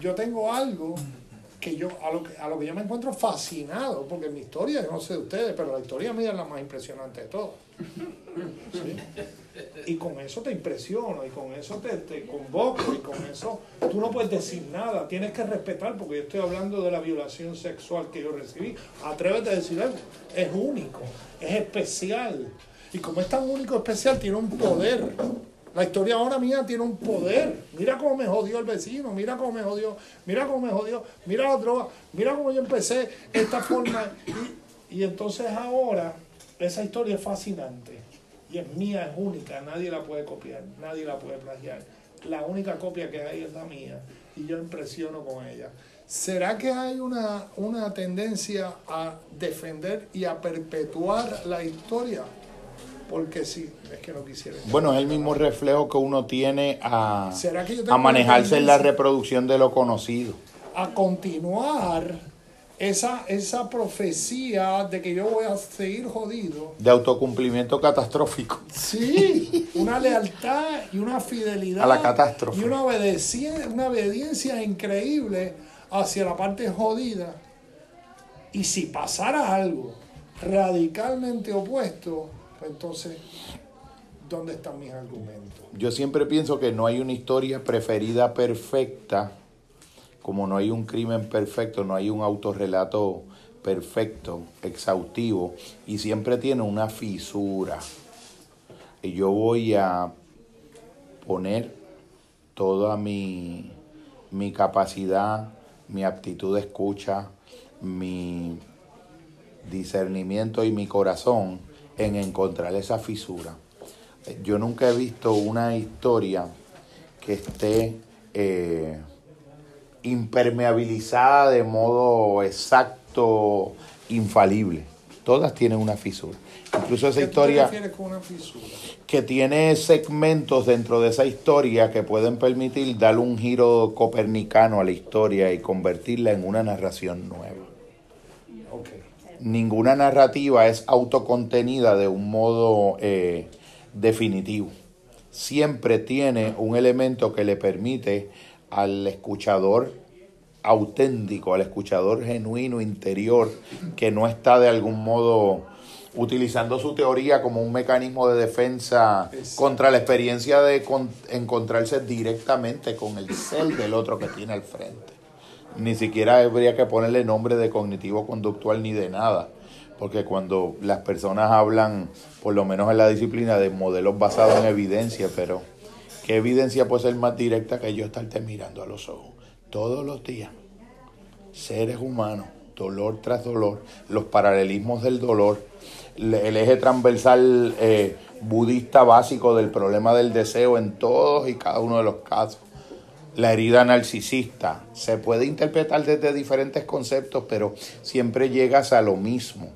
yo tengo algo que yo a lo que, a lo que yo me encuentro fascinado, porque mi historia, yo no sé de ustedes, pero la historia mía es la más impresionante de todas. Y con eso te impresiono, y con eso te, te convoco, y con eso tú no puedes decir nada, tienes que respetar, porque yo estoy hablando de la violación sexual que yo recibí. Atrévete a decir algo, es único, es especial. Y como es tan único, especial, tiene un poder. La historia ahora mía tiene un poder. Mira cómo me jodió el vecino, mira cómo me jodió, mira cómo me jodió, mira la droga, mira cómo yo empecé esta forma. Y, entonces ahora esa historia es fascinante. Y es mía, es única, nadie la puede copiar, nadie la puede plagiar. La única copia que hay es la mía y yo impresiono con ella. ¿Será que hay una, una tendencia a defender y a perpetuar la historia? Porque sí, es que no quisiera. Bueno, es el mismo reflejo que uno tiene a, ¿Será que yo tengo a manejarse en la reproducción de lo conocido. a continuar esa, esa profecía de que yo voy a seguir jodido. De autocumplimiento catastrófico. Sí, una lealtad y una fidelidad. A la catástrofe. Y una obediencia, una obediencia increíble hacia la parte jodida. Y si pasara algo radicalmente opuesto, pues entonces, ¿dónde están mis argumentos? Yo siempre pienso que no hay una historia preferida perfecta, como no hay un crimen perfecto, no hay un autorrelato perfecto, exhaustivo, y siempre tiene una fisura. Y yo voy a poner toda mi, mi capacidad, mi aptitud de escucha, mi discernimiento y mi corazón en encontrar esa fisura. Yo nunca he visto una historia que esté eh, impermeabilizada de modo exacto, infalible. Todas tienen una fisura. Incluso esa ¿Qué te historia con una fisura? que tiene segmentos dentro de esa historia que pueden permitir darle un giro copernicano a la historia y convertirla en una narración nueva. Ninguna narrativa es autocontenida de un modo eh, definitivo. Siempre tiene un elemento que le permite al escuchador auténtico, al escuchador genuino interior, que no está de algún modo utilizando su teoría como un mecanismo de defensa contra la experiencia de con- encontrarse directamente con el ser del otro que tiene al frente. Ni siquiera habría que ponerle nombre de cognitivo conductual ni de nada, porque cuando las personas hablan, por lo menos en la disciplina, de modelos basados en evidencia, pero ¿qué evidencia puede ser más directa que yo estarte mirando a los ojos todos los días? Seres humanos, dolor tras dolor, los paralelismos del dolor, el eje transversal eh, budista básico del problema del deseo en todos y cada uno de los casos la herida narcisista. Se puede interpretar desde diferentes conceptos, pero siempre llegas a lo mismo.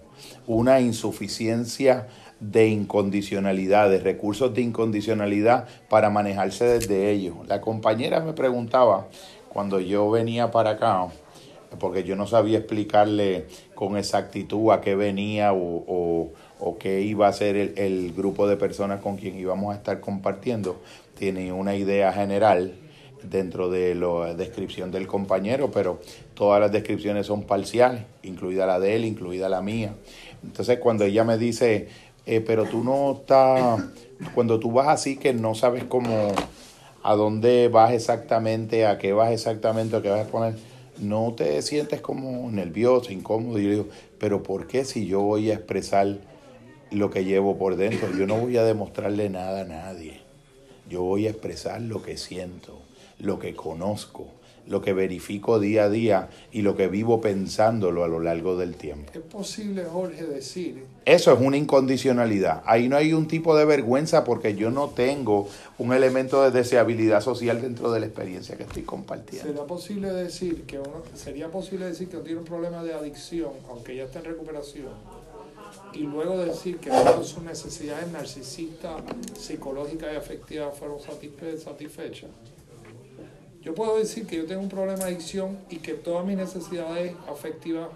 Una insuficiencia de incondicionalidad, de recursos de incondicionalidad para manejarse desde ellos. La compañera me preguntaba cuando yo venía para acá, porque yo no sabía explicarle con exactitud a qué venía o, o, qué iba a ser el, el grupo de personas con quien íbamos a estar compartiendo. Tiene una idea general dentro de la descripción del compañero, pero todas las descripciones son parciales, incluida la de él, incluida la mía. Entonces cuando ella me dice, eh, pero tú no estás, cuando tú vas así que no sabes cómo, a dónde vas exactamente, a qué vas exactamente, a qué vas a poner, no te sientes como nervioso, incómodo. Y yo digo, pero ¿por qué si yo voy a expresar lo que llevo por dentro? Yo no voy a demostrarle nada a nadie. Yo voy a expresar lo que siento, lo que conozco, lo que verifico día a día y lo que vivo pensándolo a lo largo del tiempo. Es posible, Jorge, decir Eso es una incondicionalidad. Ahí no hay un tipo de vergüenza porque yo no tengo un elemento de deseabilidad social dentro de la experiencia que estoy compartiendo. ¿Será posible decir que uno, sería posible decir que uno tiene un problema de adicción, aunque ya está en recuperación, y luego decir que todas sus necesidades narcisistas, psicológicas y afectivas fueron satisfe- satisfechas? Yo puedo decir que yo tengo un problema de adicción y que todas mis necesidades afectivas,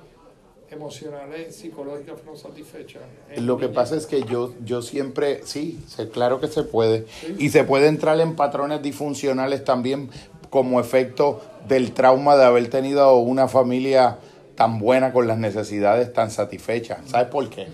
emocionales, psicológicas fueron satisfechas. En Lo que mi pasa es que yo, yo siempre, sí, sé, claro que se puede. Y se puede entrar en patrones disfuncionales también como efecto del trauma de haber tenido una familia tan buena con las necesidades tan satisfechas. ¿Sabes por qué?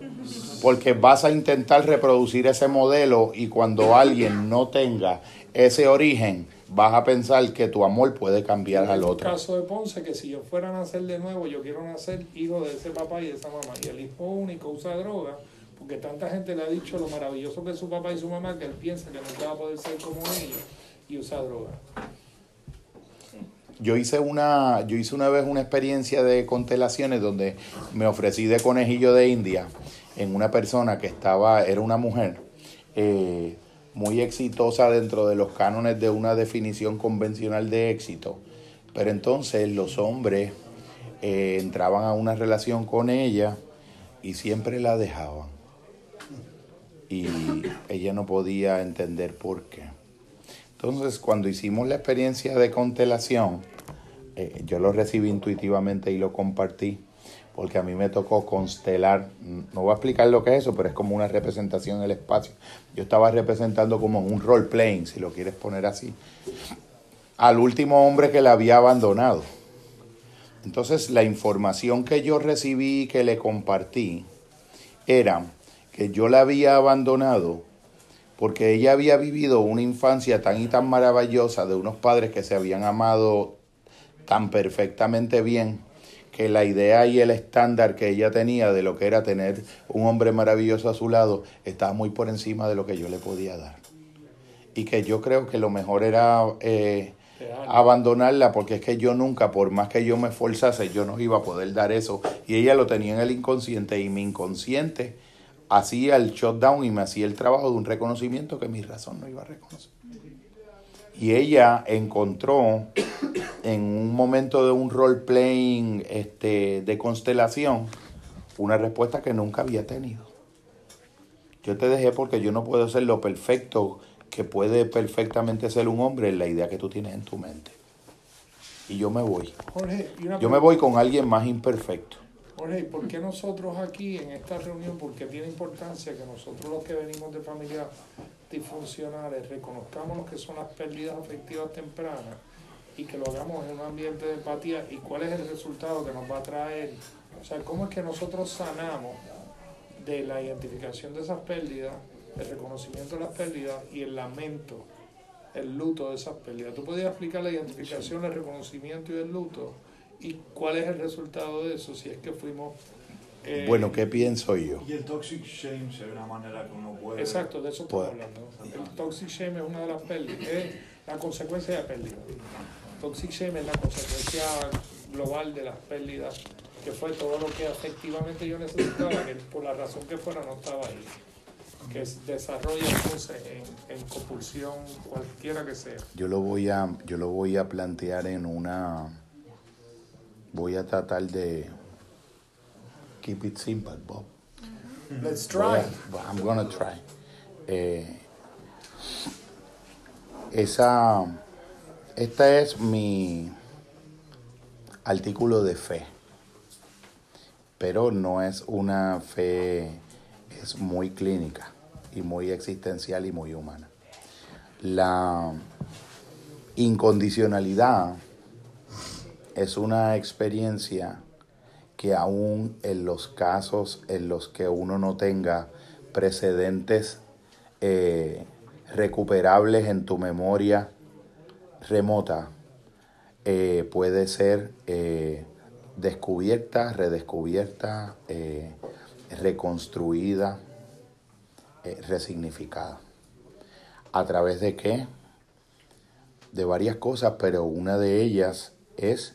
Porque vas a intentar reproducir ese modelo y cuando alguien no tenga ese origen, vas a pensar que tu amor puede cambiar al En el otro. caso de Ponce, que si yo fuera a nacer de nuevo, yo quiero nacer hijo de ese papá y de esa mamá. Y el hijo único usa droga, porque tanta gente le ha dicho lo maravilloso que es su papá y su mamá, que él piensa que nunca va a poder ser como ellos y usa droga. Yo hice una, yo hice una vez una experiencia de constelaciones donde me ofrecí de conejillo de India en una persona que estaba, era una mujer eh, muy exitosa dentro de los cánones de una definición convencional de éxito. Pero entonces los hombres eh, entraban a una relación con ella y siempre la dejaban. Y ella no podía entender por qué. Entonces, cuando hicimos la experiencia de constelación, eh, yo lo recibí intuitivamente y lo compartí, porque a mí me tocó constelar, no voy a explicar lo que es eso, pero es como una representación en el espacio. Yo estaba representando como un role playing, si lo quieres poner así, al último hombre que la había abandonado. Entonces, la información que yo recibí y que le compartí era que yo la había abandonado porque ella había vivido una infancia tan y tan maravillosa de unos padres que se habían amado tan perfectamente bien que la idea y el estándar que ella tenía de lo que era tener un hombre maravilloso a su lado estaba muy por encima de lo que yo le podía dar. Y que yo creo que lo mejor era eh, abandonarla porque es que yo nunca, por más que yo me esforzase, yo no iba a poder dar eso. Y ella lo tenía en el inconsciente y mi inconsciente hacía el shutdown y me hacía el trabajo de un reconocimiento que mi razón no iba a reconocer. Y ella encontró en un momento de un role playing este, de constelación una respuesta que nunca había tenido. Yo te dejé porque yo no puedo ser lo perfecto que puede perfectamente ser un hombre en la idea que tú tienes en tu mente. Y yo me voy. Jorge, Yo me voy con alguien más imperfecto. Jorge, ¿por qué nosotros aquí en esta reunión, porque tiene importancia que nosotros los que venimos de familias disfuncionales reconozcamos lo que son las pérdidas afectivas tempranas y que lo hagamos en un ambiente de empatía y cuál es el resultado que nos va a traer? O sea, ¿cómo es que nosotros sanamos de la identificación de esas pérdidas, el reconocimiento de las pérdidas y el lamento, el luto de esas pérdidas? ¿Tú podrías explicar la identificación, el reconocimiento y el luto? ¿Y cuál es el resultado de eso? Si es que fuimos... eh, Bueno, ¿qué pienso yo? Y el toxic shame ve una manera que uno puede. Exacto, de eso estamos hablando. El toxic shame es una de las pérdidas, es la consecuencia de pérdida. Toxic shame es la consecuencia global de las pérdidas, que fue todo lo que efectivamente yo necesitaba, que por la razón que fuera no estaba ahí. que desarrolla entonces en, en compulsión, cualquiera que sea. Yo lo voy a, yo lo voy a plantear en una. Voy a tratar de keep it simple, Bob. Let's Voy try. a- I'm gonna try. Eh, esa, esta es mi artículo de fe, pero no es una fe, es muy clínica y muy existencial y muy humana. La incondicionalidad es una experiencia que aún en los casos en los que uno no tenga precedentes eh, recuperables en tu memoria remota, eh, puede ser eh, descubierta, redescubierta, reconstruida, resignificada. ¿A través de qué? De varias cosas, pero una de ellas es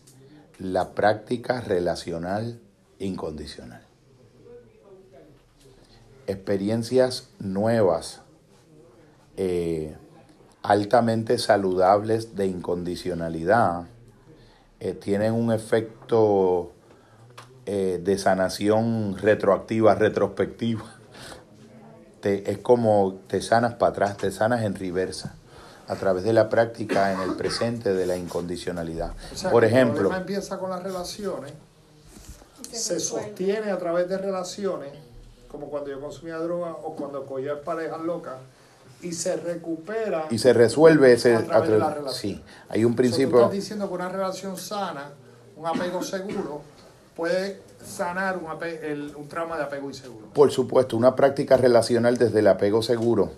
la práctica relacional incondicional. Experiencias nuevas, eh, altamente saludables de incondicionalidad, eh, tienen un efecto eh, de sanación retroactiva, retrospectiva. Te- es como te sanas para atrás, te sanas en reversa, a través de la práctica en el presente de la incondicionalidad. O sea, Por El ejemplo, problema empieza con las relaciones, se sostiene a través de relaciones, como cuando yo consumía droga o cuando cogía parejas locas, y se recupera. y se resuelve ese A través de la atre- relación. sí hay un O sea, tú principio estás diciendo que una relación sana, un apego seguro, puede sanar un, ape- el- un trauma de apego inseguro. por supuesto una práctica relacional desde el apego seguro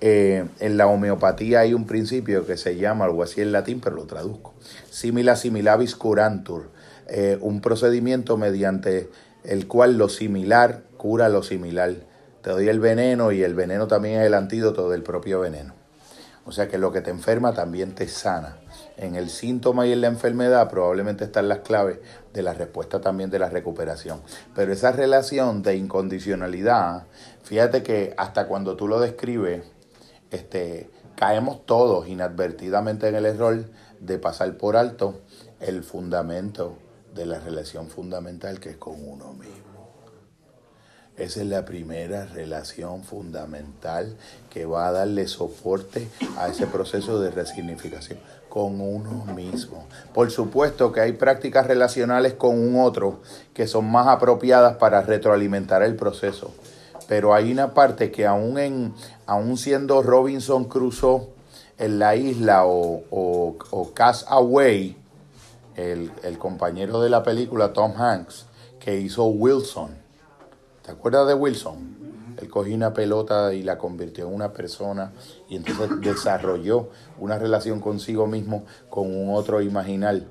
Eh, en la homeopatía hay un principio que se llama algo así en latín pero lo traduzco simila similabis curantur eh, un procedimiento mediante el cual lo similar cura lo similar te doy el veneno y el veneno también es el antídoto del propio veneno O sea que lo que te enferma también te sana. En el síntoma y en la enfermedad probablemente están las claves de la respuesta también de la recuperación. Pero esa relación de incondicionalidad, fíjate que hasta cuando tú lo describes, este, caemos todos inadvertidamente en el error de pasar por alto el fundamento de la relación fundamental que es con uno mismo. Esa es la primera relación fundamental que va a darle soporte a ese proceso de resignificación con uno mismo. Por supuesto que hay prácticas relacionales con un otro que son más apropiadas para retroalimentar el proceso, pero hay una parte que aún, en, aún siendo Robinson Crusoe en la isla o, o, o Cast Away, el, el compañero de la película Tom Hanks, que hizo Wilson, ¿Te acuerdas de Wilson? Él cogió una pelota y la convirtió en una persona y entonces desarrolló una relación consigo mismo con un otro imaginal.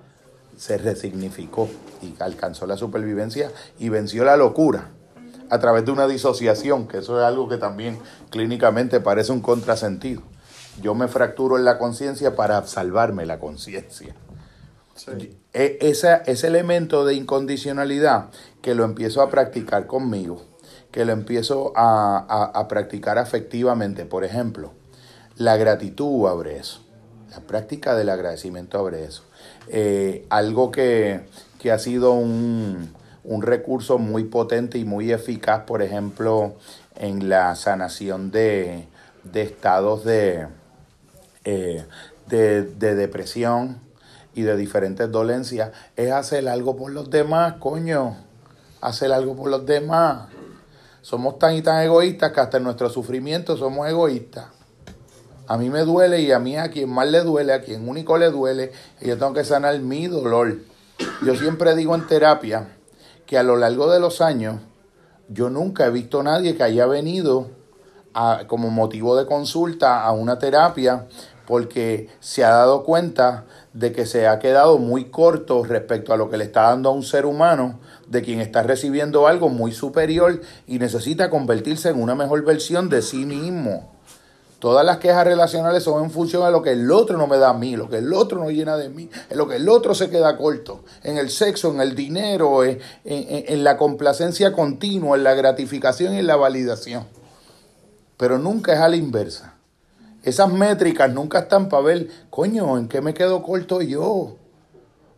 Se resignificó y alcanzó la supervivencia y venció la locura a través de una disociación, que eso es algo que también clínicamente parece un contrasentido. Yo me fracturo en la conciencia para salvarme la conciencia. E- esa- ese elemento de incondicionalidad que lo empiezo a practicar conmigo, que lo empiezo a, a- a practicar afectivamente. Por ejemplo, la gratitud abre eso. La práctica del agradecimiento abre eso. Eh, algo que, que ha sido un, un recurso muy potente y muy eficaz, por ejemplo, en la sanación de, de estados de, eh, de, de depresión y de diferentes dolencias, es hacer algo por los demás, coño. Hacer algo por los demás. Somos tan y tan egoístas que hasta en nuestro sufrimiento somos egoístas. A mí me duele y a mí a quien más le duele, a quien único le duele, y yo tengo que sanar mi dolor. Yo siempre digo en terapia que a lo largo de los años yo nunca he visto a nadie que haya venido a- como motivo de consulta a una terapia porque se ha dado cuenta de que se ha quedado muy corto respecto a lo que le está dando a un ser humano, de quien está recibiendo algo muy superior y necesita convertirse en una mejor versión de sí mismo. Todas las quejas relacionales son en función de lo que el otro no me da a mí, lo que el otro no llena de mí, en lo que el otro se queda corto, en el sexo, en el dinero, en, en- en la complacencia continua, en la gratificación y en la validación. pero nunca es a la inversa. Esas métricas nunca están para ver, coño, ¿en qué me quedo corto yo?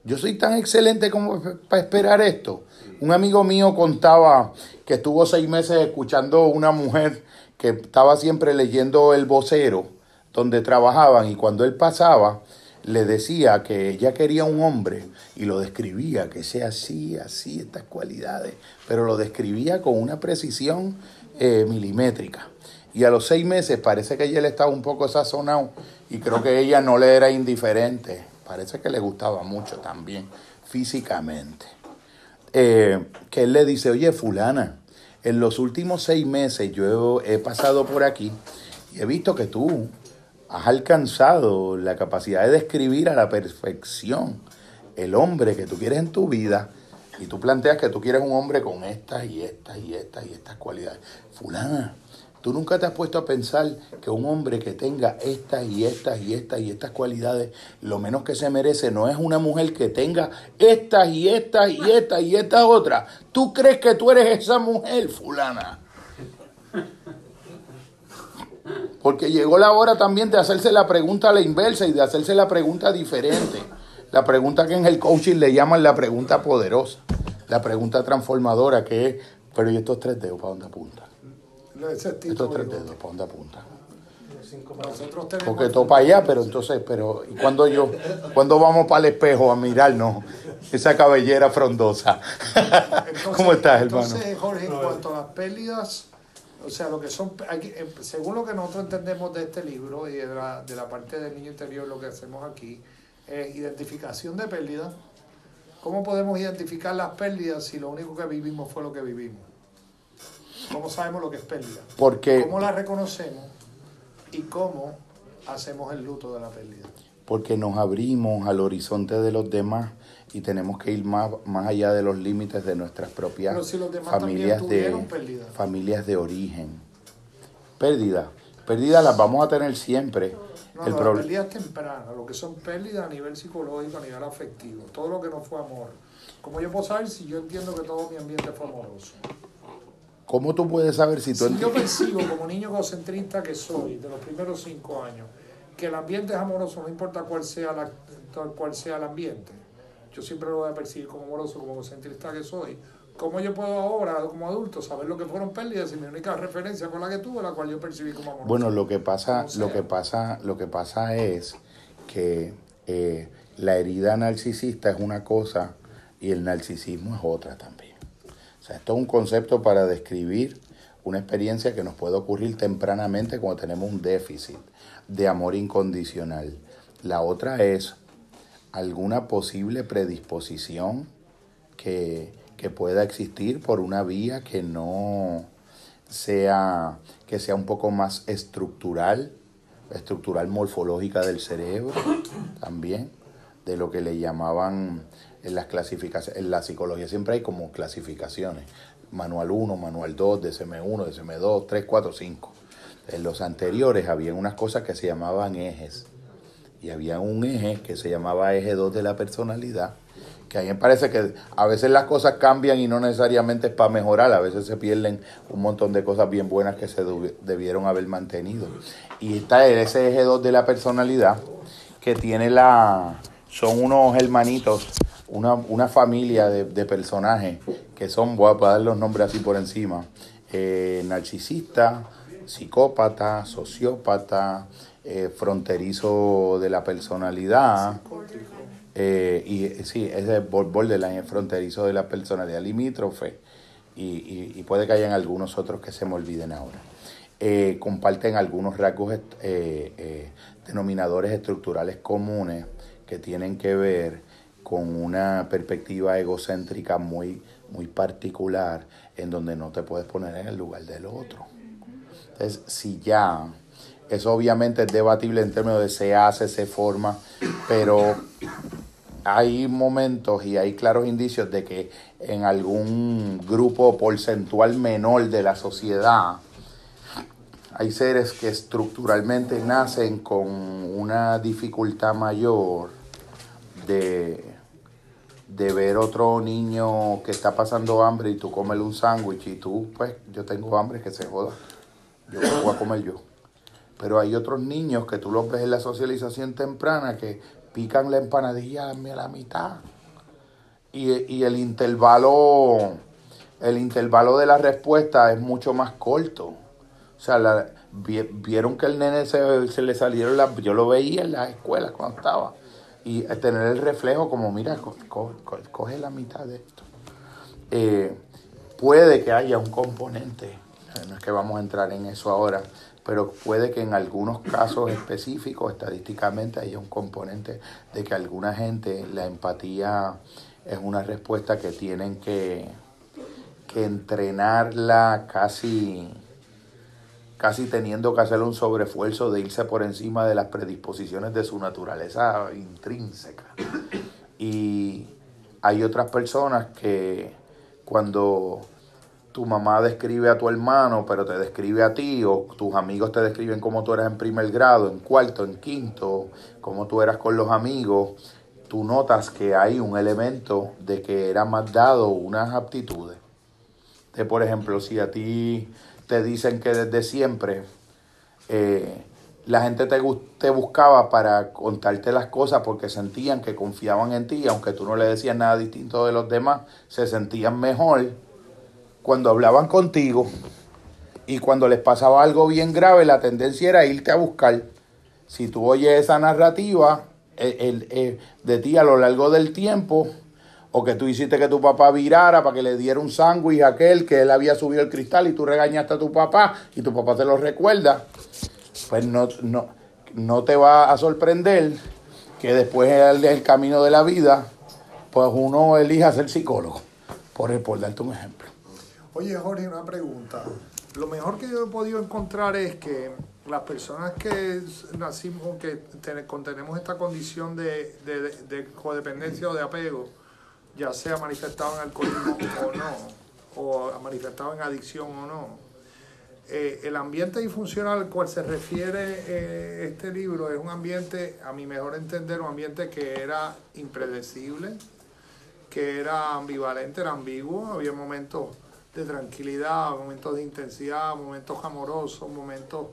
Yo soy tan excelente como para esperar esto. Un amigo mío contaba que estuvo seis meses escuchando una mujer que estaba siempre leyendo el vocero donde trabajaban y cuando él pasaba le decía que ella quería un hombre y lo describía, que sea así, así, estas cualidades, pero lo describía con una precisión eh, milimétrica. Y a los seis meses parece que ella le estaba un poco sazonado y creo que ella no le era indiferente. Parece que le gustaba mucho también físicamente. Eh, que él le dice, oye, fulana, en los últimos seis meses yo he pasado por aquí y he visto que tú has alcanzado la capacidad de describir a la perfección el hombre que tú quieres en tu vida y tú planteas que tú quieres un hombre con estas y estas y estas y estas cualidades. Fulana, tú nunca te has puesto a pensar que un hombre que tenga estas y estas y estas y estas cualidades, lo menos que se merece no es una mujer que tenga estas y estas y estas y estas otras. ¿Tú crees que tú eres esa mujer, fulana? Porque llegó la hora también de hacerse la pregunta a la inversa y de hacerse la pregunta diferente. La pregunta que en el coaching le llaman la pregunta poderosa. La pregunta transformadora que es, pero ¿y estos tres dedos para dónde apuntan? Estos tres dedos para dónde apuntan. Nosotros tenemos. Porque todo para allá, pero entonces, pero ¿y cuando yo, cuando vamos para el espejo a mirarnos esa cabellera frondosa? Entonces- ¿Cómo estás, hermano? Entonces, Jorge, en cuanto a las pérdidas, o sea, lo que son, hay que- eh, según lo que nosotros entendemos de este libro y de la, de la parte del niño interior, lo que hacemos aquí es identificación de pérdidas. ¿Cómo podemos identificar las pérdidas si lo único que vivimos fue lo que vivimos? ¿Cómo sabemos lo que es pérdida? Porque, ¿Cómo la reconocemos y cómo hacemos el luto de la pérdida? porque nos abrimos al horizonte de los demás y tenemos que ir más, más allá de los límites de nuestras propias si familias de pérdida. familias de origen. Pérdida. Pérdidas las vamos a tener siempre. No, El no, las pérdidas tempranas, lo que son pérdidas a nivel psicológico, a nivel afectivo, todo lo que no fue amor. ¿Cómo yo puedo saber si yo entiendo que todo mi ambiente fue amoroso? ¿Cómo tú puedes saber si tú Si yo percibo como niño egocentrista que soy de los primeros cinco años, que el ambiente es amoroso, no importa cuál sea, la, cuál sea el ambiente, yo siempre lo voy a percibir como amoroso, como egocentrista que soy. ¿Cómo yo puedo ahora, como adulto, saber lo que fueron pérdidas si mi única referencia fue la que tuve, la cual yo percibí como amorosa? Bueno, lo que pasa, lo que pasa, lo que pasa es que eh, la herida narcisista es una cosa y el narcisismo es otra también. Esto es un concepto para describir una experiencia que nos puede ocurrir tempranamente cuando tenemos un déficit de amor incondicional. La otra es alguna posible predisposición que, que pueda existir por una vía que no sea, que sea un poco más estructural, estructural morfológica del cerebro también, de lo que le llamaban en las clasificaciones, en la psicología siempre hay como clasificaciones, manual 1, manual 2, DSM1, DSM2, 3, 4, 5. En los anteriores había unas cosas que se llamaban ejes y había un eje que se llamaba eje 2 de la personalidad, que a mí me parece que a veces las cosas cambian y no necesariamente es para mejorar, a veces se pierden un montón de cosas bien buenas que se debieron haber mantenido. Y está ese eje 2 de la personalidad que tiene la... son unos hermanitos, una, una familia de, de personajes que son, voy a dar los nombres así por encima, eh, narcisista, psicópata, sociópata, eh, fronterizo de la personalidad, eh, y sí, ese bor- borderline, es fronterizo de la personalidad limítrofe, y, y- puede que hayan algunos otros que se me olviden ahora. Comparten algunos rasgos, denominadores estructurales comunes que tienen que ver con una perspectiva egocéntrica muy, muy particular, en donde no te puedes poner en el lugar del otro. Entonces, si ya, eso obviamente es debatible en términos de se hace, se forma, pero hay momentos y hay claros indicios de que en algún grupo porcentual menor de la sociedad hay seres que estructuralmente nacen con una dificultad mayor de, de ver otro niño que está pasando hambre y tú comes un sándwich y tú, pues, yo tengo hambre que se joda. yo me voy a comer yo. Pero hay otros niños que tú los ves en la socialización temprana que pican la empanadilla a la mitad. Y, el intervalo, el intervalo de la respuesta es mucho más corto. O sea, la- vi- vieron que el nene se, se le salieron las... Yo lo veía en las escuelas cuando estaba. Y tener el reflejo como, mira, co- co- co- coge la mitad de esto. Eh, puede que haya un componente, no es que vamos a entrar en eso ahora, pero puede que en algunos casos específicos, estadísticamente, haya un componente de que alguna gente la empatía es una respuesta que tienen que, que entrenarla casi casi teniendo que hacer un sobreesfuerzo de irse por encima de las predisposiciones de su naturaleza intrínseca. Y hay otras personas que cuando tu mamá describe a tu hermano, pero te describe a ti, o tus amigos te describen cómo tú eras en primer grado, en cuarto, en quinto, cómo tú eras con los amigos, tú notas que hay un elemento de que era más dado unas aptitudes. De, por ejemplo, si a ti te dicen que desde siempre eh, la gente te, te buscaba para contarte las cosas porque sentían que confiaban en ti, aunque tú no le decías nada distinto de los demás, se sentían mejor cuando hablaban contigo y cuando les pasaba algo bien grave, la tendencia era irte a buscar. Si tú oyes esa narrativa el- eh, de ti a lo largo del tiempo, o que tú hiciste que tu papá virara para que le diera un sándwich a aquel que él había subido el cristal y tú regañaste a tu papá y tu papá te lo recuerda, pues no, no, no te va a sorprender que después del el camino de la vida, pues uno elija ser psicólogo, por, por darte un ejemplo. Oye, Jorge, una pregunta. Lo mejor que yo he podido encontrar es que las personas que nacimos, que ten- contenemos esta condición de, de- de codependencia o de apego, ya sea manifestado en alcoholismo o no, o manifestado en adicción o no, eh, el ambiente disfuncional al cual se refiere eh, este libro es un ambiente, a mi mejor entender, un ambiente que era impredecible, que era ambivalente, era ambiguo, había momentos de tranquilidad, momentos de intensidad, momentos amorosos, momentos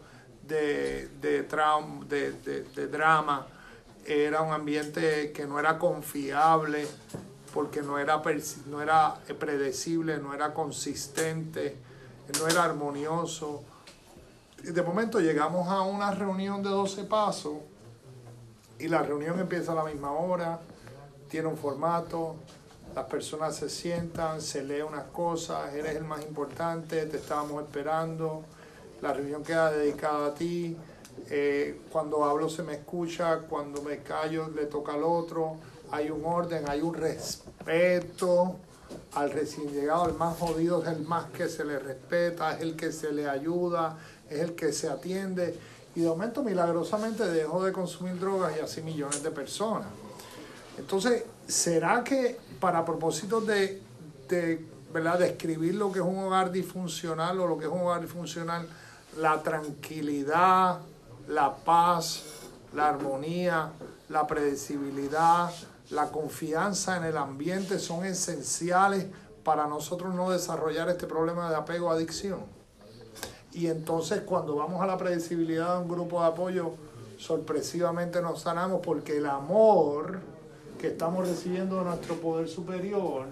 de, de, traum- de, de- de drama. Era un ambiente que no era confiable porque no era, no era predecible, no era consistente, no era armonioso. Y de momento llegamos a una reunión de 12 pasos y la reunión empieza a la misma hora, tiene un formato, las personas se sientan, se lee unas cosas, eres el más importante, te estábamos esperando, la reunión queda dedicada a ti, eh, cuando hablo se me escucha, cuando me callo le toca al otro, hay un orden, hay un respeto al recién llegado, el más jodido es el más que se le respeta, es el que se le ayuda, es el que se atiende. Y de momento milagrosamente dejó de consumir drogas y así millones de personas. Entonces, ¿será que para propósitos de, de ¿verdad? describir lo que es un hogar disfuncional o lo que es un hogar disfuncional, la tranquilidad, la paz, la armonía, la predecibilidad, la confianza en el ambiente son esenciales para nosotros no desarrollar este problema de apego a adicción? Y entonces cuando vamos a la predecibilidad de un grupo de apoyo, sorpresivamente nos sanamos porque el amor que estamos recibiendo de nuestro poder superior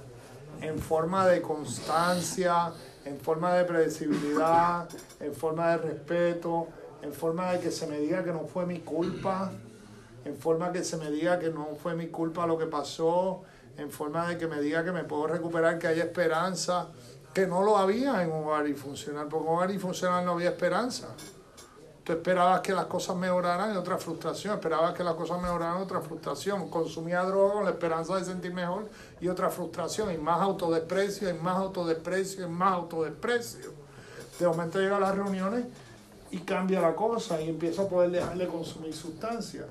en forma de constancia, en forma de predecibilidad, en forma de respeto, en forma de que se me diga que no fue mi culpa, en forma que se me diga que no fue mi culpa lo que pasó, en forma de que me diga que me puedo recuperar, que haya esperanza, que no lo había en un hogar disfuncional, porque en hogar disfuncional no había esperanza. Tú esperabas que las cosas mejoraran y otra frustración, esperabas que las cosas mejoraran otra frustración, consumía droga con la esperanza de sentir mejor y otra frustración, y más autodesprecio, y más autodesprecio, y más autodesprecio. De momento llega a las reuniones y cambia la cosa y empiezo a poder dejar de consumir sustancias.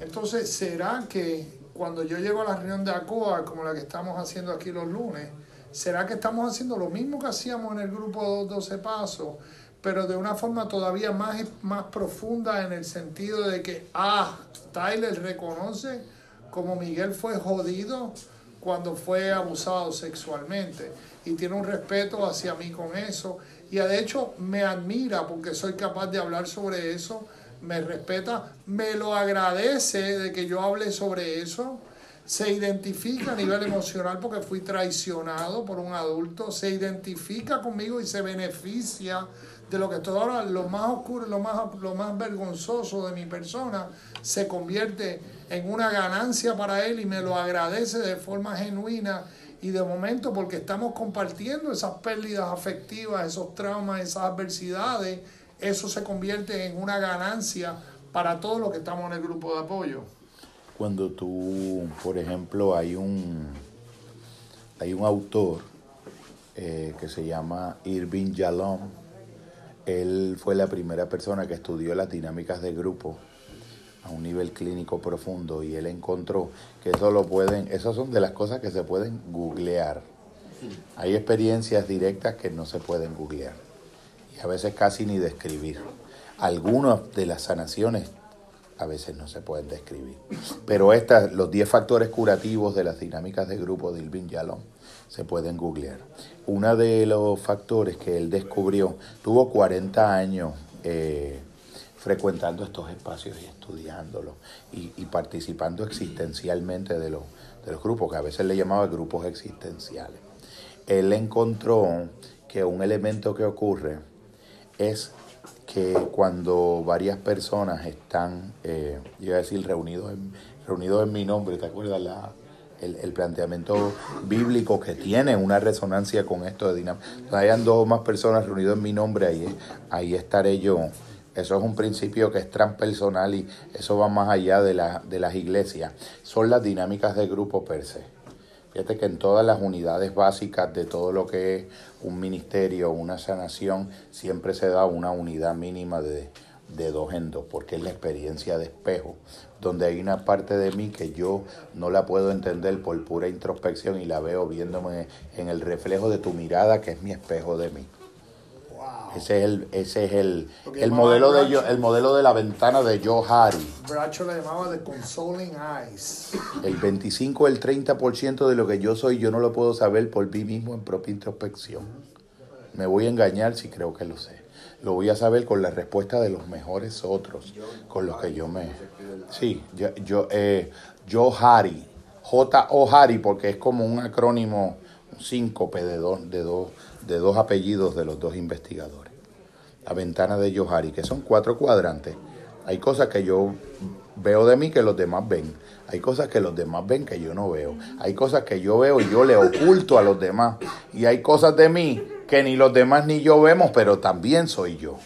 Entonces, ¿será que cuando yo llego a la reunión de ACOA, como la que estamos haciendo aquí los lunes, ¿será que estamos haciendo lo mismo que hacíamos en el grupo 12 Pasos, pero de una forma todavía más, más profunda en el sentido de que, ah, Tyler reconoce como Miguel fue jodido cuando fue abusado sexualmente y tiene un respeto hacia mí con eso y de hecho me admira porque soy capaz de hablar sobre eso, me respeta, me lo agradece de que yo hable sobre eso, se identifica a nivel emocional porque fui traicionado por un adulto, se identifica conmigo y se beneficia de lo que todo ahora, lo más oscuro, lo más, lo más vergonzoso de mi persona, se convierte en una ganancia para él y me lo agradece de forma genuina y de momento porque estamos compartiendo esas pérdidas afectivas, esos traumas, esas adversidades, eso se convierte en una ganancia para todos los que estamos en el grupo de apoyo. Cuando tú, por ejemplo, hay un, hay un autor eh, que se llama Irving Yalom, él fue la primera persona que estudió las dinámicas de grupo a un nivel clínico profundo y él encontró que eso lo pueden, esas son de las cosas que se pueden googlear. Hay experiencias directas que no se pueden googlear y a veces casi ni describir. Algunas de las sanaciones a veces no se pueden describir. Pero estas, los 10 factores curativos de las dinámicas de grupo de Irving Yalom se pueden googlear. Uno de los factores que él descubrió, tuvo 40 años eh, frecuentando estos espacios y estudiándolos y, y participando existencialmente de los, de los grupos, que a veces le llamaba grupos existenciales. Él encontró que un elemento que ocurre es que cuando varias personas están, eh, iba a decir, reunidos en, reunidos en mi nombre, ¿te acuerdas el, planteamiento bíblico que tiene una resonancia con esto de dinámica? Hayan dos o más personas reunidas en mi nombre, ahí, ahí estaré yo. Eso es un principio que es transpersonal y eso va más allá de, la, de las iglesias. Son las dinámicas de grupo per se. Fíjate que en todas las unidades básicas de todo lo que es un ministerio, una sanación, siempre se da una unidad mínima de, de dos en dos, porque es la experiencia de espejo, donde hay una parte de mí que yo no la puedo entender por pura introspección y la veo viéndome en el reflejo de tu mirada, que es mi espejo de mí. Ese es el, ese es el, el modelo de yo- el modelo de la ventana de Joe Harry. Bracho le llamaba The Consoling Eyes. El 25 o el 30% de lo que yo soy, yo no lo puedo saber por mí mismo en propia introspección. Me voy a engañar si creo que lo sé. Lo voy a saber con la respuesta de los mejores otros, con los que yo me... Sí, yo, yo, eh, Joe Harry, J.O. Harry, porque es como un acrónimo, un síncope de dos, de, dos, de dos apellidos de los dos investigadores. La ventana de Joe Harry, que son cuatro cuadrantes. Hay cosas que yo veo de mí que los demás ven. Hay cosas que los demás ven que yo no veo. Hay cosas que yo veo y yo le oculto a los demás. Y hay cosas de mí que ni los demás ni yo vemos, pero también soy yo.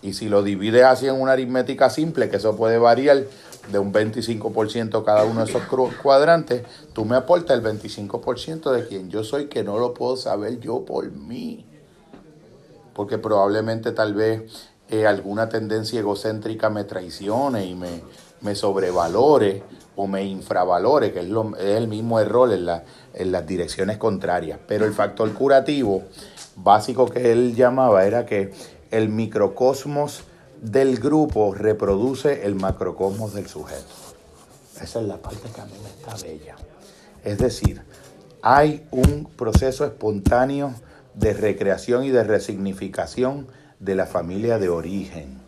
Y si lo divides así en una aritmética simple, que eso puede variar de un 25% cada uno de esos cuadrantes, tú me aportas el 25% de quien yo soy, que no lo puedo saber yo por mí porque probablemente tal vez eh, alguna tendencia egocéntrica me traicione y me, me sobrevalore o me infravalore, que es, lo- es el mismo error en, la- en las direcciones contrarias. Pero el factor curativo básico que él llamaba era que el microcosmos del grupo reproduce el macrocosmos del sujeto. Esa es la parte que a mí me está bella. Es decir, hay un proceso espontáneo de recreación y de resignificación de la familia de origen.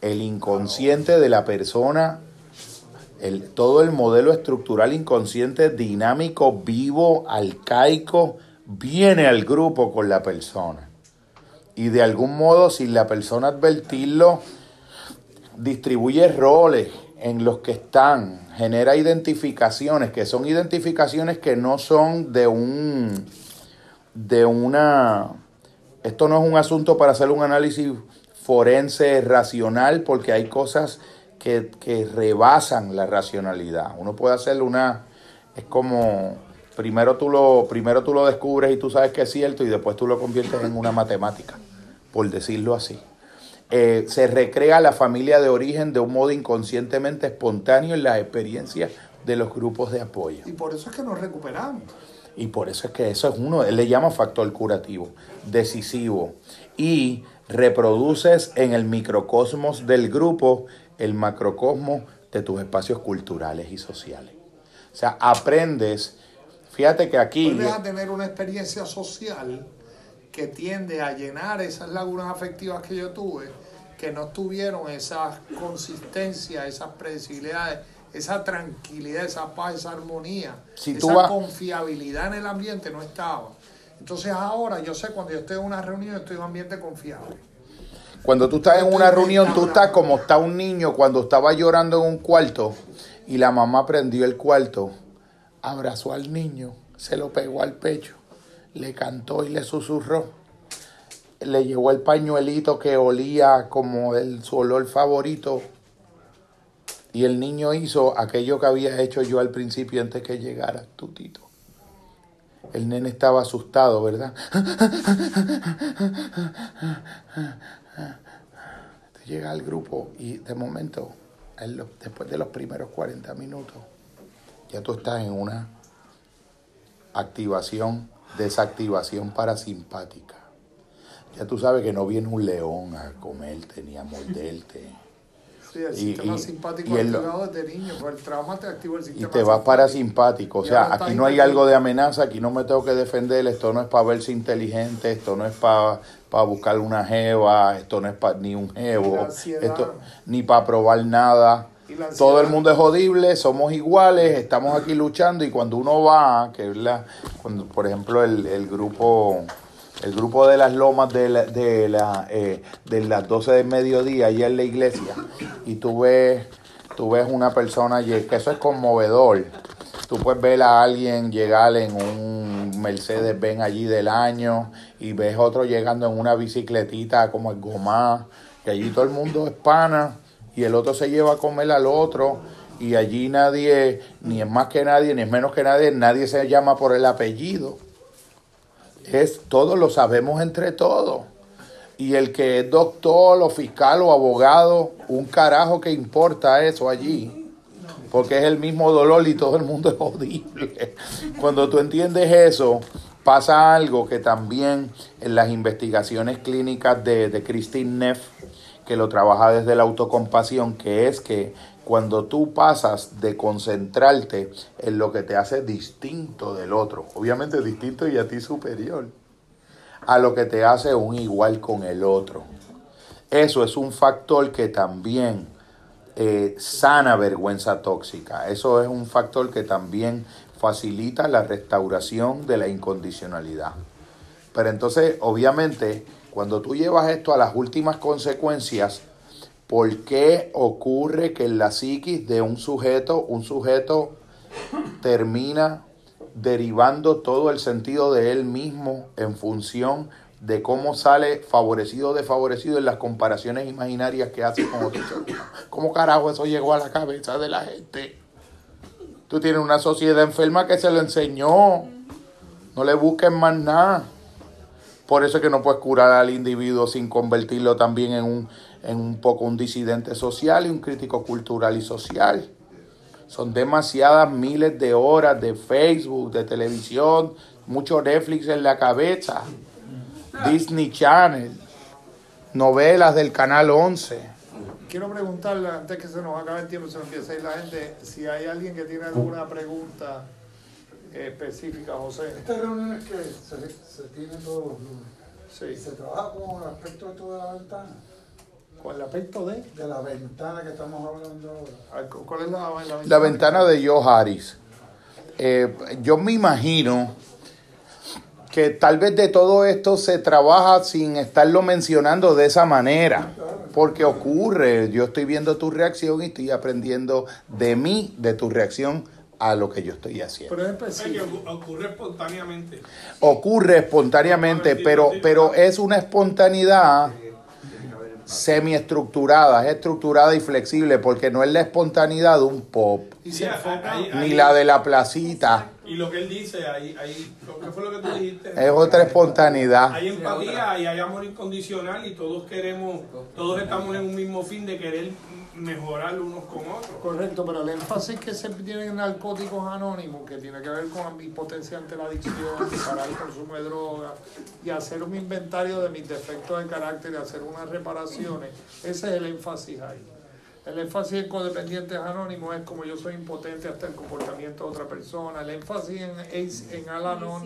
El inconsciente de la persona, el, todo el modelo estructural inconsciente dinámico, vivo, arcaico, viene al grupo con la persona. Y de algún modo, sin la persona advertirlo, distribuye roles en los que están, genera identificaciones, que son identificaciones que no son de un, de una, esto no es un asunto para hacer un análisis forense racional, porque hay cosas que, que rebasan la racionalidad. Uno puede hacer una, es como, primero tú, lo, primero tú lo descubres y tú sabes que es cierto y después tú lo conviertes en una matemática, por decirlo así eh, se recrea la familia de origen de un modo inconscientemente espontáneo en las experiencias de los grupos de apoyo. Y por eso es que nos recuperamos. Y por eso es que eso es uno, él le llama factor curativo, decisivo. Y reproduces en el microcosmos del grupo el macrocosmos de tus espacios culturales y sociales. O sea, aprendes. Fíjate que aquí... Vuelves a tener una experiencia social que tiende a llenar esas lagunas afectivas que yo tuve, que no tuvieron esa consistencia, esas predecibilidades, esa tranquilidad, esa paz, esa armonía, Si esa vas- confiabilidad en el ambiente no estaba. Entonces ahora yo sé cuando yo estoy en una reunión estoy en un ambiente confiable. Cuando tú estás en una reunión, tú estás como está un niño cuando estaba llorando en un cuarto y la mamá prendió el cuarto, abrazó al niño, se lo pegó al pecho, le cantó y le susurró, le llevó el pañuelito que olía como el, su olor favorito y el niño hizo aquello que había hecho yo al principio antes que llegara tu tito. El nene estaba asustado, ¿verdad? llega al grupo y de momento, después de los primeros 40 minutos, ya tú estás en una activación, desactivación parasimpática. Ya tú sabes que no viene un león a comerte ni a morderte. Sí, el Y- sistema y- simpático y el- activado desde niño, pues el trauma te activa el Y sistema te vas simpático. parasimpático. O Y sea, aquí no hay algo de amenaza, aquí no me tengo que defender, esto no es para verse inteligente, esto no es para buscar una jeva, esto no es para ni un jevo, ansiedad. esto, ni para probar nada. Y. Todo el mundo es jodible, somos iguales, estamos aquí luchando y cuando uno va, que es la, cuando, por ejemplo, el, el grupo... El grupo de las lomas de, la, de, la, eh, de las 12 del mediodía allá en la iglesia y tú ves, tú ves una persona, y que eso es conmovedor. Tú puedes ver a alguien llegar en un Mercedes Benz allí del año y ves otro llegando en una bicicletita como el Gomá, que allí todo el mundo es pana y el otro se lleva a comer al otro y allí nadie, ni es más que nadie, ni es menos que nadie, nadie se llama por el apellido es todos lo sabemos entre todos. Y el que es doctor o fiscal o abogado, un carajo que importa eso allí. Porque es el mismo dolor y todo el mundo es horrible. Cuando tú entiendes eso, pasa algo que también en las investigaciones clínicas de, de Christine Neff, que lo trabaja desde la autocompasión, que es que cuando tú pasas de concentrarte en lo que te hace distinto del otro, obviamente distinto y a ti superior, a lo que te hace un igual con el otro. Eso es un factor que también eh, sana vergüenza tóxica. Eso es un factor que también facilita la restauración de la incondicionalidad. Pero entonces, obviamente, cuando tú llevas esto a las últimas consecuencias, ¿por qué ocurre que en la psiquis de un sujeto, un sujeto termina derivando todo el sentido de él mismo en función de cómo sale favorecido o desfavorecido en las comparaciones imaginarias que hace con otros? ¿Cómo carajo eso llegó a la cabeza de la gente? Tú tienes una sociedad enferma que se lo enseñó. No le busques más nada. Por eso es que no puedes curar al individuo sin convertirlo también en un, en un poco un disidente social y un crítico cultural y social. Son demasiadas miles de horas de Facebook, de televisión, mucho Netflix en la cabeza, Disney Channel, novelas del Canal 11. Quiero preguntarle, antes que se nos acabe el tiempo, se nos empiece a ir la gente, si hay alguien que tiene alguna pregunta específica, José. Estas reuniones que se, se tienen todos los lunes, Sí. se trabaja con el aspecto de toda la ventana, ¿Con el aspecto de? de la ventana que estamos hablando ahora. ¿Cuál es la, la La ventana de Joe Harris. Eh, yo me imagino que tal vez de todo esto se trabaja sin estarlo mencionando de esa manera. Porque ocurre, yo estoy viendo tu reacción y estoy aprendiendo de mí, de tu reacción a lo que yo estoy haciendo. Pero es que ocurre espontáneamente. Ocurre espontáneamente, pero, pero es una espontaneidad semiestructurada, es estructurada y flexible, porque no es la espontaneidad de un pop, Y enfoca. ahí- ni la de la placita, Y lo que él dice, ahí, ahí, ¿qué fue lo que tú dijiste? es otra espontaneidad. Hay empatía y hay amor incondicional y todos queremos, todos estamos en un mismo fin de querer mejorar unos con otros. Correcto, pero el énfasis que se tiene en narcóticos anónimos, que tiene que ver con mi potencia ante la adicción, parar el consumo de drogas y hacer un inventario de mis defectos de carácter y hacer unas reparaciones, ese es el énfasis ahí. El énfasis en codependientes anónimos es como yo soy impotente hasta el comportamiento de otra persona. El énfasis en, Ace- en Alanon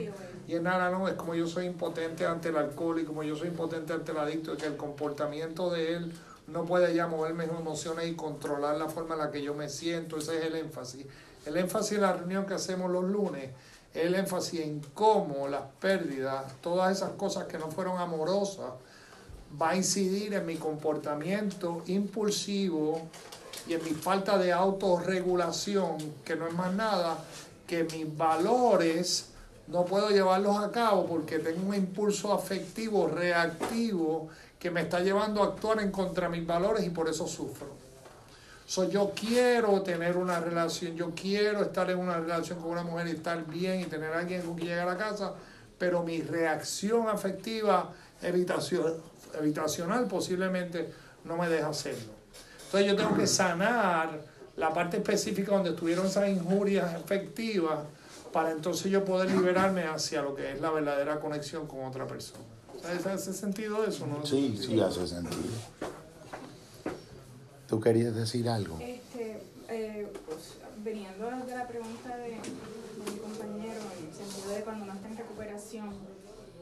y en Alanon es como yo soy impotente ante el alcohol y como yo soy impotente ante el adicto, y que el comportamiento de él no puede ya mover mis emociones y controlar la forma en la que yo me siento. Ese es el énfasis. El énfasis en la reunión que hacemos los lunes es el énfasis en cómo las pérdidas, todas esas cosas que no fueron amorosas, va a incidir en mi comportamiento impulsivo y en mi falta de autorregulación, que no es más nada que mis valores no puedo llevarlos a cabo porque tengo un impulso afectivo reactivo que me está llevando a actuar en contra de mis valores y por eso sufro. So, yo quiero tener una relación, yo quiero estar en una relación con una mujer y estar bien y tener a alguien con quien llegar a casa, pero mi reacción afectiva evitación, evitacional posiblemente no me deja hacerlo. Entonces yo tengo que sanar la parte específica donde estuvieron esas injurias efectivas para entonces yo poder liberarme hacia lo que es la verdadera conexión con otra persona. ¿Hace sentido eso? No? Sí, sí, hace sentido. ¿Tú querías decir algo? Este, eh, pues, veniendo de la pregunta de, de mi compañero, en el sentido de cuando uno está en recuperación,